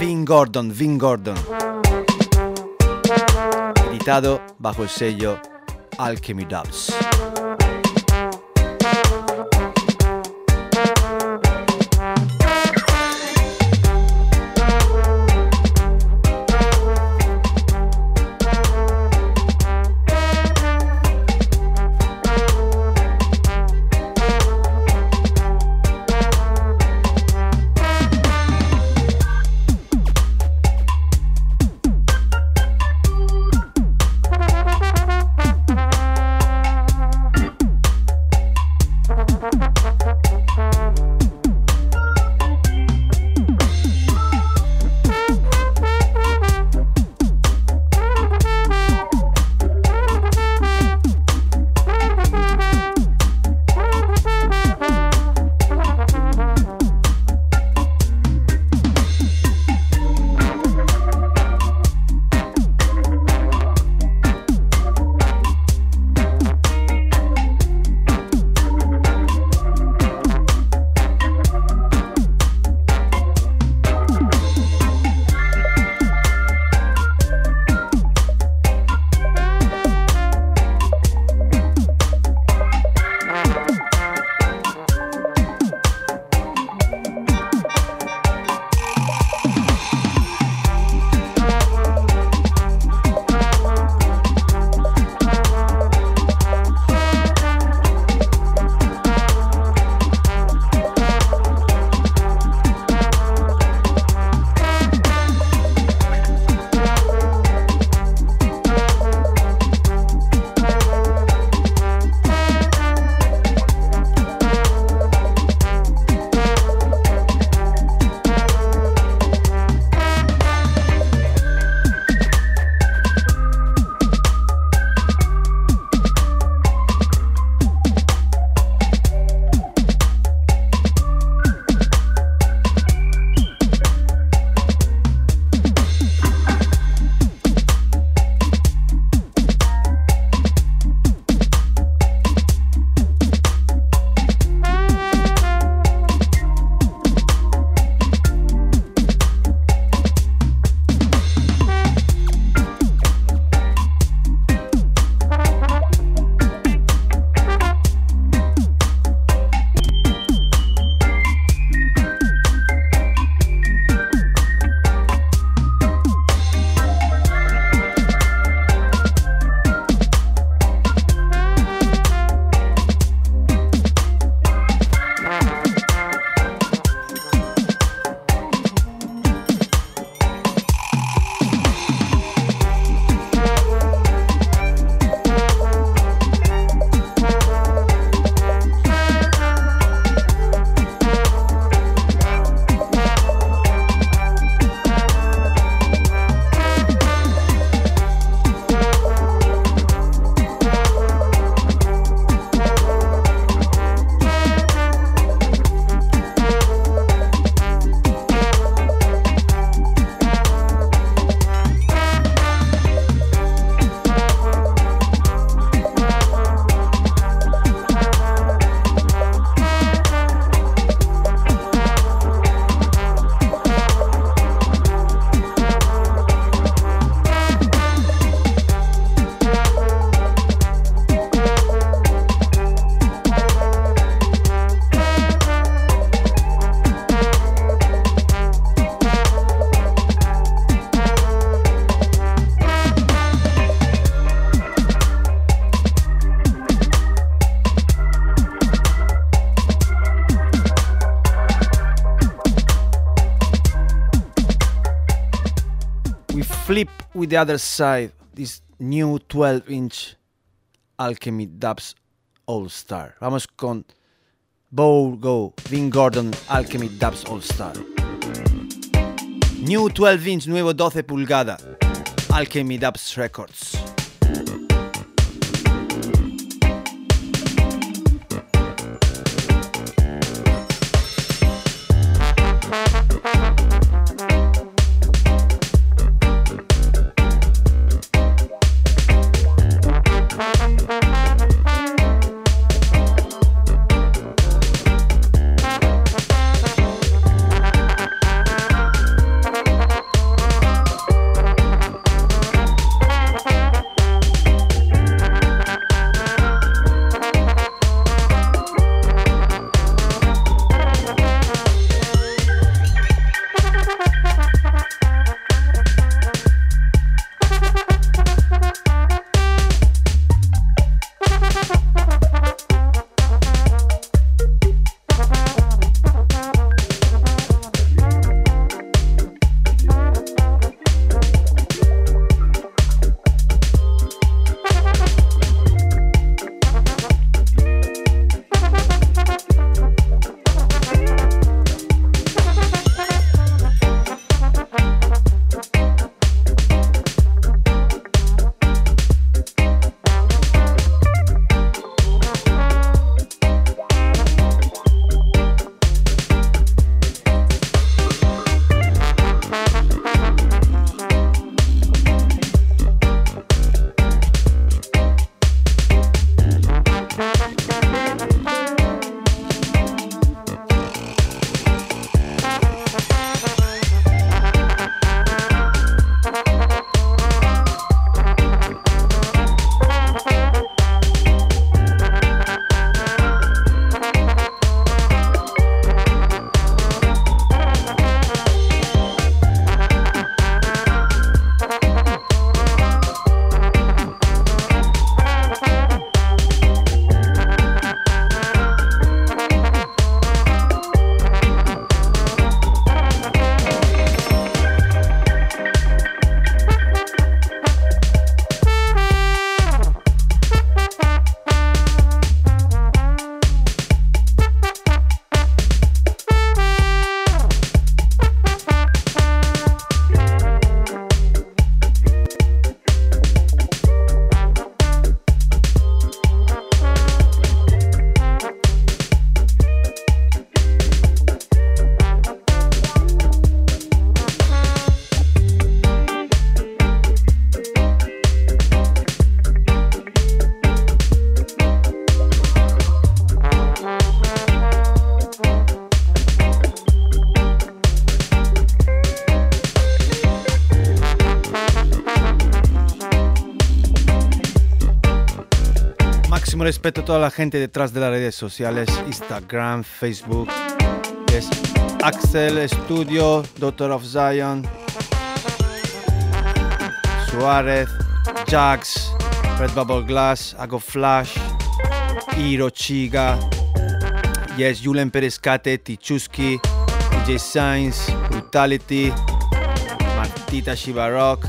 Speaker 2: Vin Gordon, Vin Gordon. Editado bajo el sello Alchemy Dubs. With the other side. This new 12 inch Alchemy Dubs All Star. Vamos con Bow Go, Vin Gordon, Alchemy Dubs All Star. New 12 inch, nuevo 12 pulgada. Alchemy Dubs Records. Respeto a toda la gente detrás de las redes sociales, Instagram, Facebook. Axel Studio, Doctor of Zion, Suárez, Jax, Red Bubble Glass, Ago Flash, Chiga, Yes, Julen Perescate, Tichuski, DJ Sainz, Brutality, Martita Shivarok,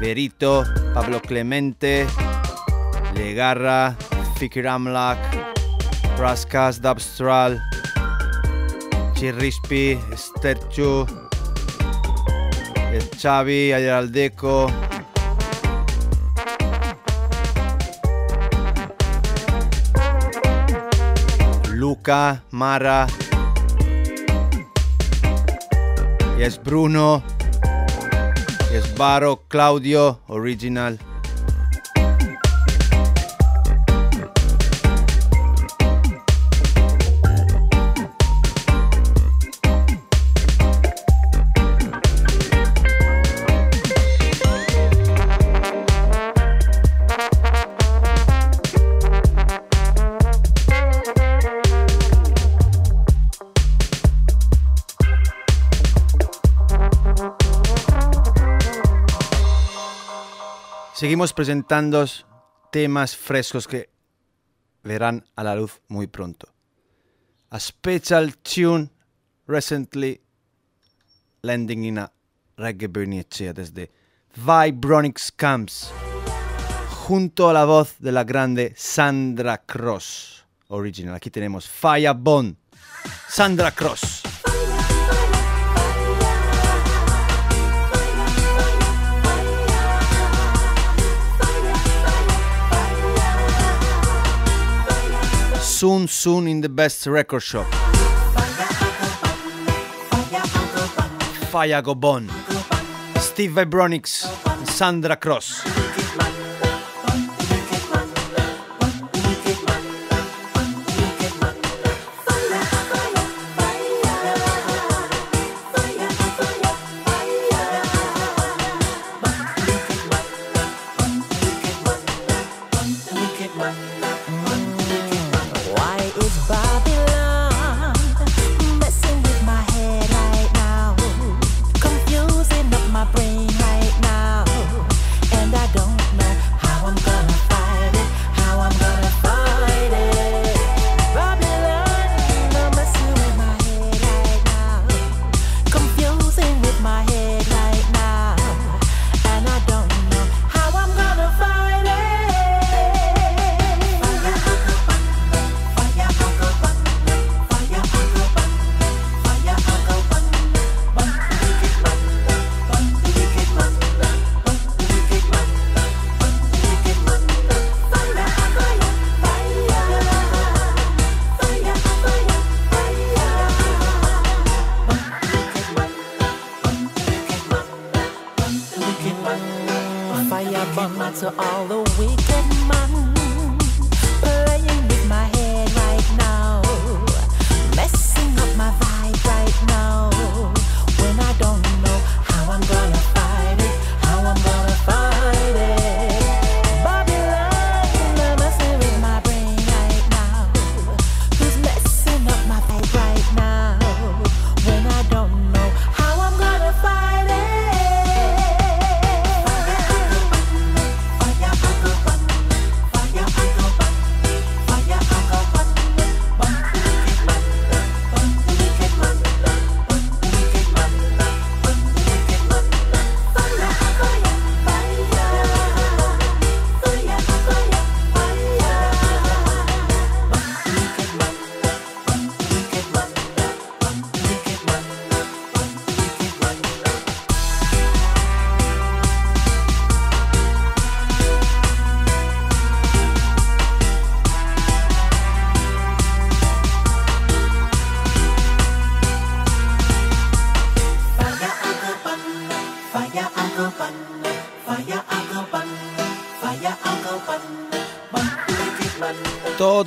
Speaker 2: Verito, Pablo Clemente, Legarra, Fikir Amlak, Raskas, Dubstral, Chirrispi, Sterchu, el Xavi, Ayaraldeco, Luca, Mara, y es Bruno, y es Baro, Claudio, Original. Seguimos presentando temas frescos que verán a la luz muy pronto. A special tune recently landing in a
Speaker 14: Reggae Bernice desde Vibronics Camps, junto a la voz de la grande Sandra Cross. Original, aquí tenemos Firebone, Sandra Cross. Soon, soon in the best record shop. Fire Gobon, Steve Vibronics, Sandra Cross.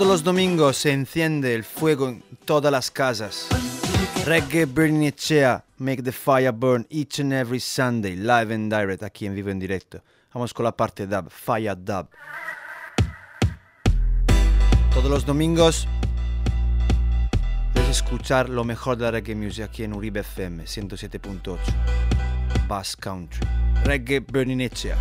Speaker 14: Todos los domingos se enciende el fuego en todas las casas. Reggae Bernicea, Make the Fire Burn each and every Sunday, live and direct, aquí en vivo en directo. Vamos con la parte dub, Fire Dub. Todos los domingos puedes escuchar lo mejor de la reggae music aquí en Uribe FM 107.8. Bass Country. Reggae Bernicea.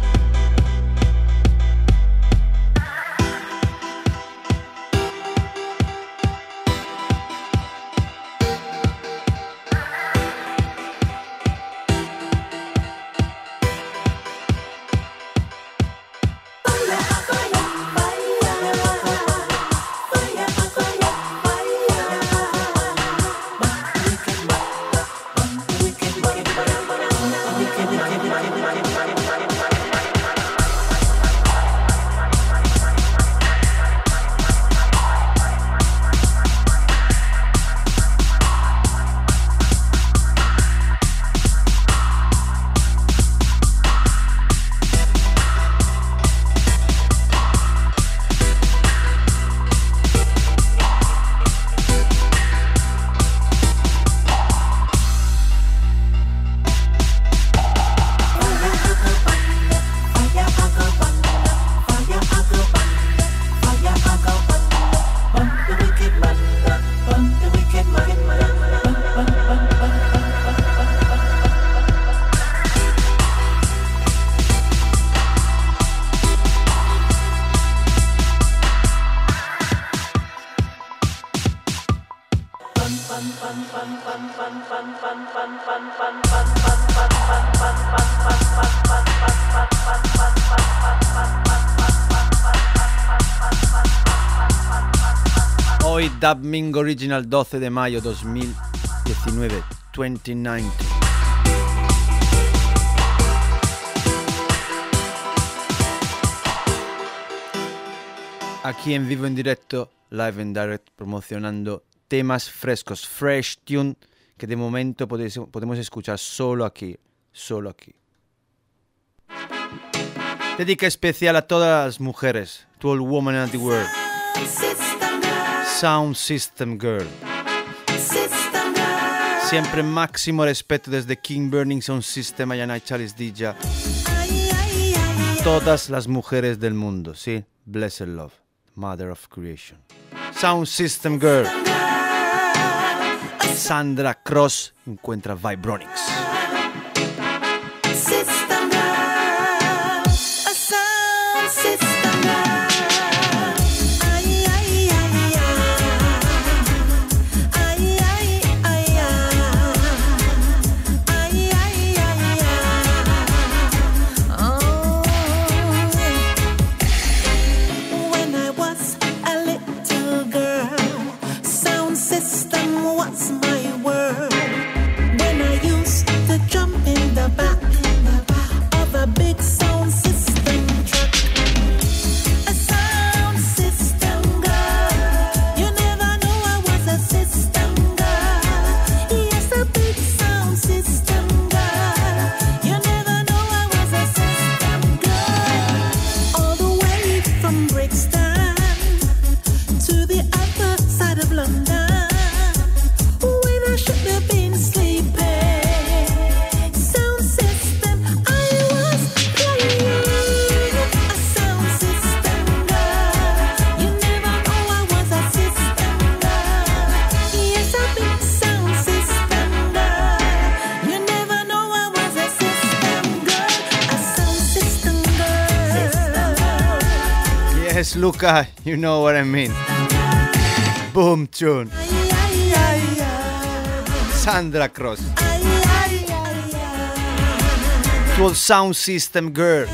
Speaker 14: Hoy Dub Original 12 de mayo 2019, 2019. Aquí en vivo en directo, live and direct, promocionando temas frescos, fresh tune, que de momento podemos escuchar solo aquí, solo aquí. Dedica especial a todas las mujeres, to all women in the world. Sound System Girl. Siempre máximo respeto desde King Burning Sound System, Ayanai Charles DJ. Todas las mujeres del mundo, ¿sí? Blessed Love, Mother of Creation. Sound System Girl. Sandra Cross encuentra Vibronics. Luca, you know what I mean. Boom tune. Sandra Cross. Full sound system girl.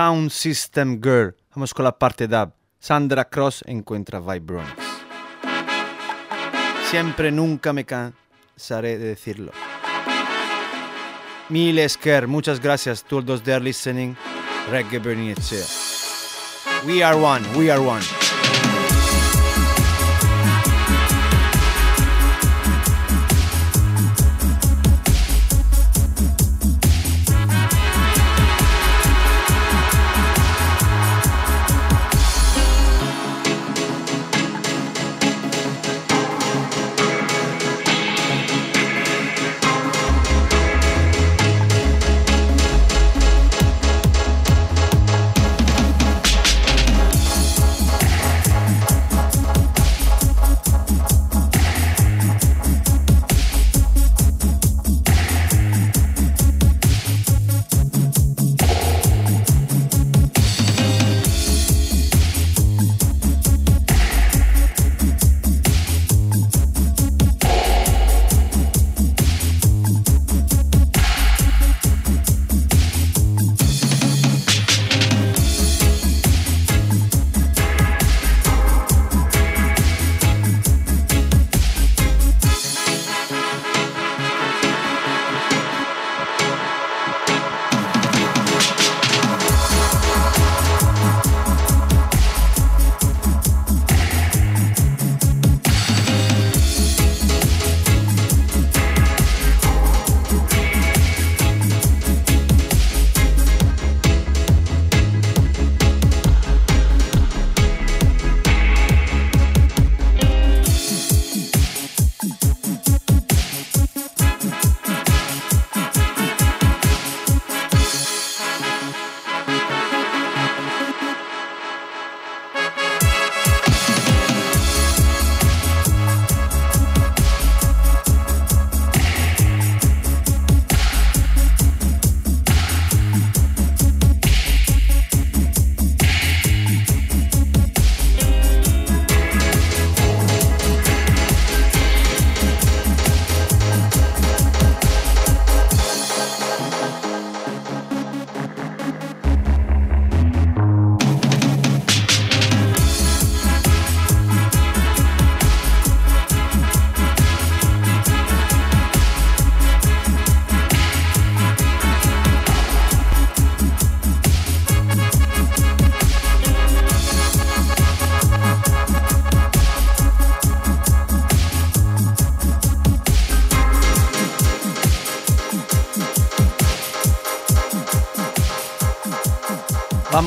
Speaker 14: Sound System Girl. Vamos con la parte dub. Sandra Cross encuentra Vibronics. Siempre, nunca me cansaré de decirlo. Miles Kerr, muchas gracias. Todos there listening. Reggae Burning We are one, we are one.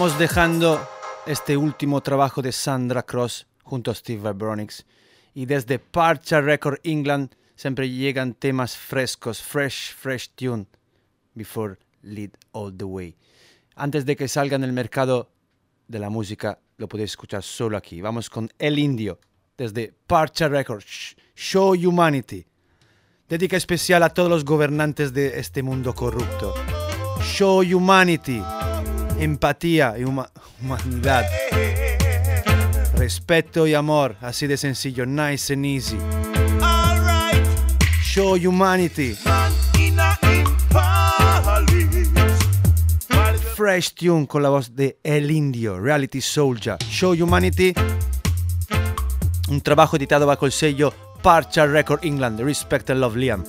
Speaker 15: Vamos dejando este último trabajo de Sandra Cross junto a Steve Vibronix y desde Parcha Record England siempre llegan temas frescos, fresh, fresh tune, before lead all the way. Antes de que salga en el mercado de la música, lo podéis escuchar solo aquí. Vamos con El Indio, desde Parcha Records, Show Humanity. Dedica especial a todos los gobernantes de este mundo corrupto. Show Humanity, empatía y huma- humanidad. Respeto y amor, así de sencillo, nice and easy. Show Humanity. Fresh tune con la voz de El Indio, Reality Soldier. Show Humanity. Un trabajo editado bajo el sello Parcha Record England. Respect and Love Liam.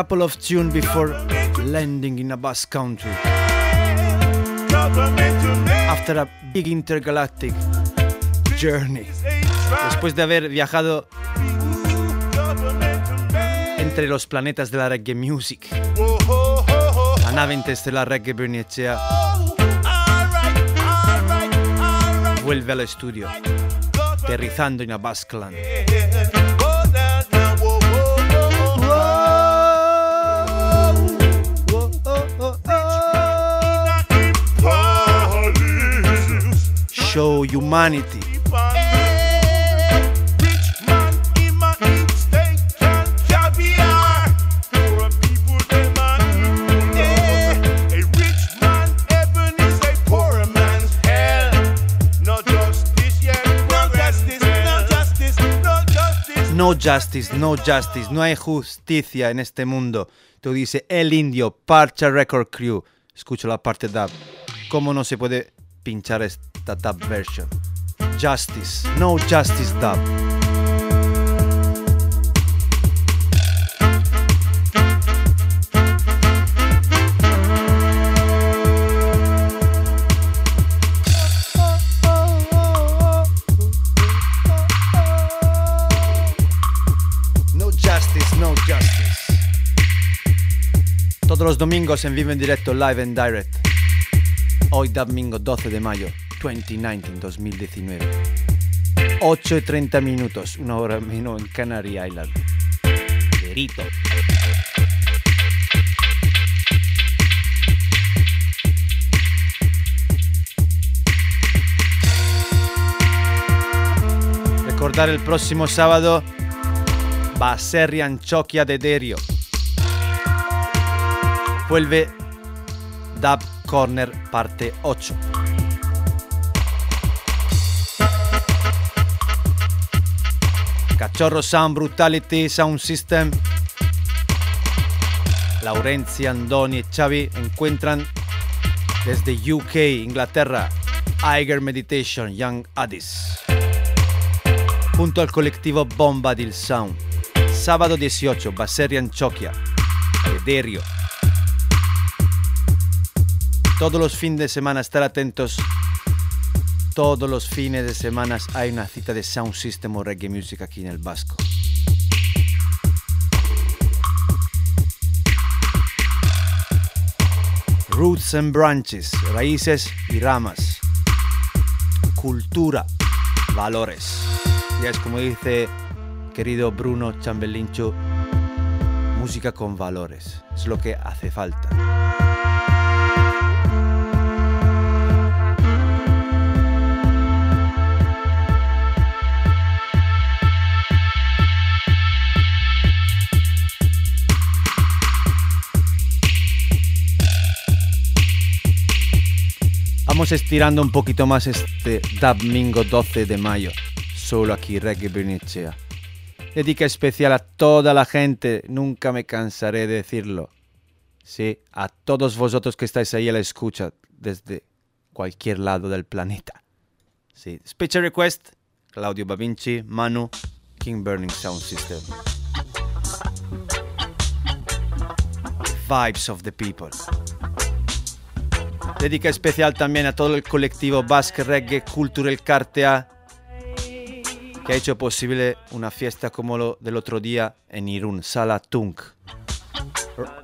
Speaker 15: Couple of tunes before landing in a bus country. After a big intergalactic journey. Después de haber viajado entre los planetas de la reggae music. La nave interestelar reggae Bernicea vuelve al estudio, aterrizando en a Basqueland. Show humanity. No justice, no justice, no hay justicia en este mundo. Tú dice El Indio, Parcha Record Crew. Escucho la parte dub. ¿Cómo no se puede pinchar esta dub version? Justice, no justice dub. No justice, no justice. Todos los domingos en vivo en directo, live and direct. Hoy domingo 12 de mayo, 2019, 2019.
Speaker 2: 8 y 30 minutos, una hora menos en Canary Island. Verito. Recordar el próximo sábado va a ser Rianchocchia de Derio. Vuelve Dub Corner parte 8. Cachorro Sound Brutality Sound System. Laurenzi, Andoni y Xavi encuentran desde UK, Inglaterra, Iger Meditation, Young Addis. Junto al colectivo Bombadil Sound. Sábado 18, Baseria Antioquia, Derio. Todos los fines de semana estar atentos. Todos los fines de semana hay una cita de Sound System o Reggae Music aquí en el Vasco. Roots and Branches, raíces y ramas. Cultura, valores. Ya es como dice querido Bruno Chambelincho, música con valores. Es lo que hace falta. Estirando un poquito más este domingo 12 de mayo, solo aquí Reggae Bernicea. Dedica especial a toda la gente, nunca me cansaré de decirlo. Sí, a todos vosotros que estáis ahí a la escucha desde cualquier lado del planeta. Sí, Special Request, Claudio Bavinci, Manu, King Burning Sound System. Vibes of the People. Dedica especial también a todo el colectivo Basque Reggae Cultural Cartea que ha hecho posible una fiesta como lo del otro día en Irún, Sala Tunk.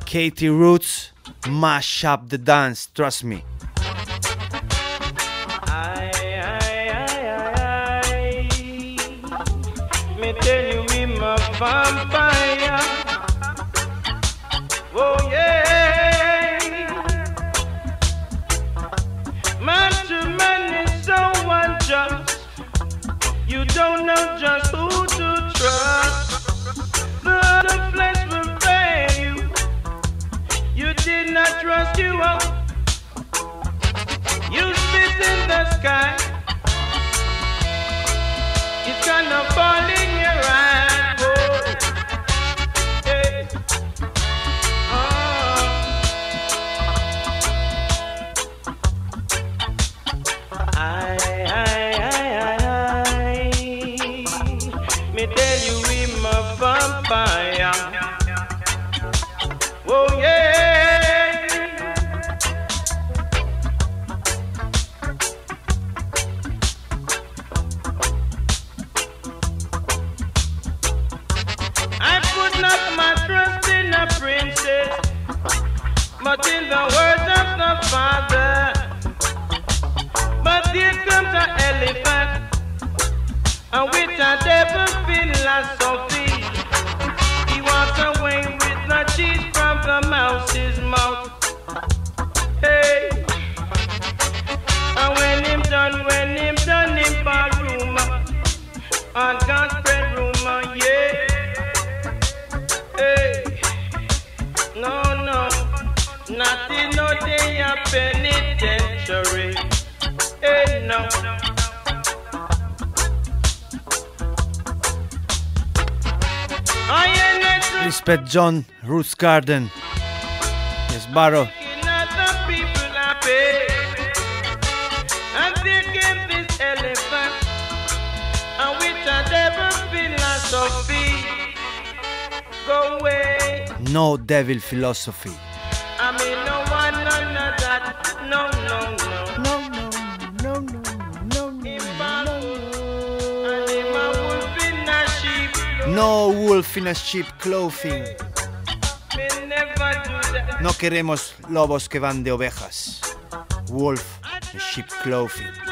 Speaker 2: Katie Roots, mash up the dance, trust me.
Speaker 16: Don't know just who to trust. The other flesh will fail you. You did not trust you out. You spit in the sky. It's gonna fall a devil philosophy, go away.
Speaker 2: No Devil Philosophy.
Speaker 16: I mean, no one, none of that. No, no, no.
Speaker 11: No, no, no, no, no,
Speaker 16: him a wolf in a sheep.
Speaker 2: No wolf in a sheep clothing. No queremos lobos que van de ovejas. Wolf sheep clothing.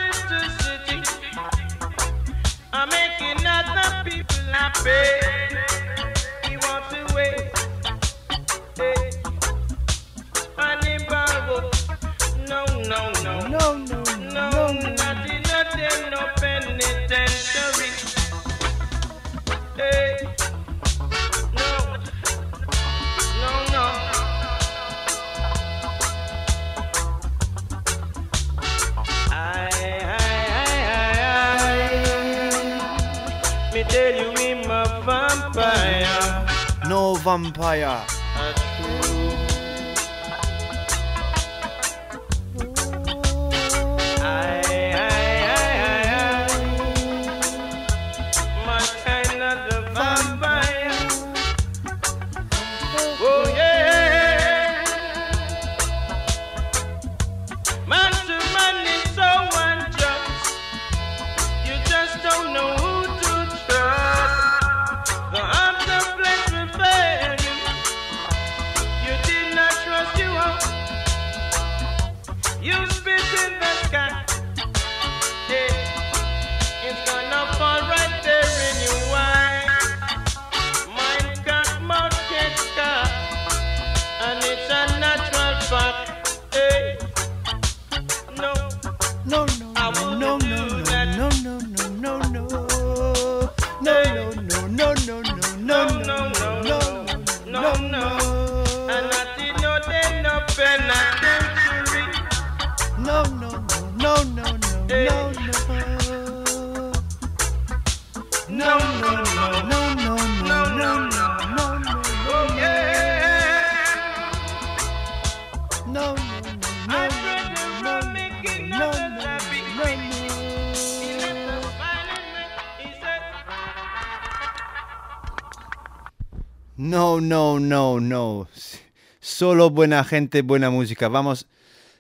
Speaker 2: Solo buena gente, buena música. Vamos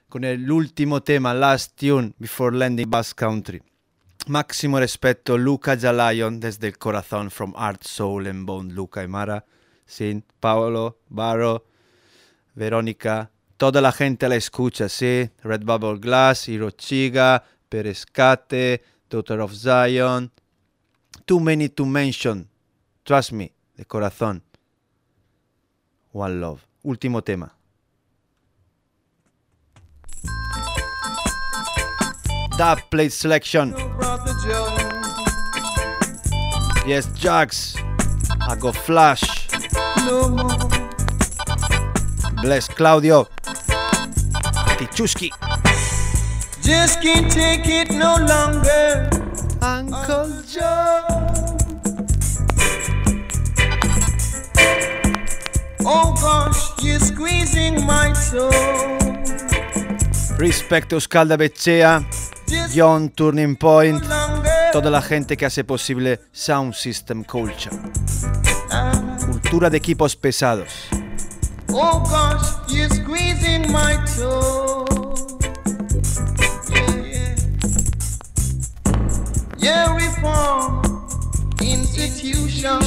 Speaker 2: con el último tema, Last Tune, Before Landing Bass Country. Máximo respeto, Luca Jalayon, desde el corazón, from Art, Soul and Bone, Luca y Mara, Sin, Paolo, Barro, Verónica, toda la gente la escucha, sí. Red Bubble Glass, Hirochiga, Perescate, Daughter of Zion. Too many to mention. Trust me, de corazón. One Love. Último tema. Dub plate selection. Yes, Jax. I go flash. Bless Claudio. Tichuski.
Speaker 3: Just can't take it no longer.
Speaker 2: Uncle Joe.
Speaker 3: Oh gosh, you're squeezing my soul.
Speaker 2: Respect Euskal de Bechea. John Turning Point. Toda la gente que hace posible Sound System Culture. Cultura de equipos pesados.
Speaker 3: Oh gosh, you're squeezing my toe. Yeah, yeah. Yeah, reform institution.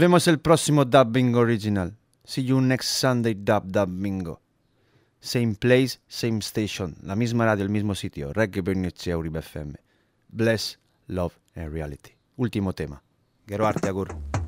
Speaker 2: Vemos el próximo Dub Bingo Original. See you next Sunday, Dub Dub Bingo. Same place, same station. La misma radio, el mismo sitio. Reggae Bernicea Uribe FM. Bless, love and reality. Último tema. Gero arte agur.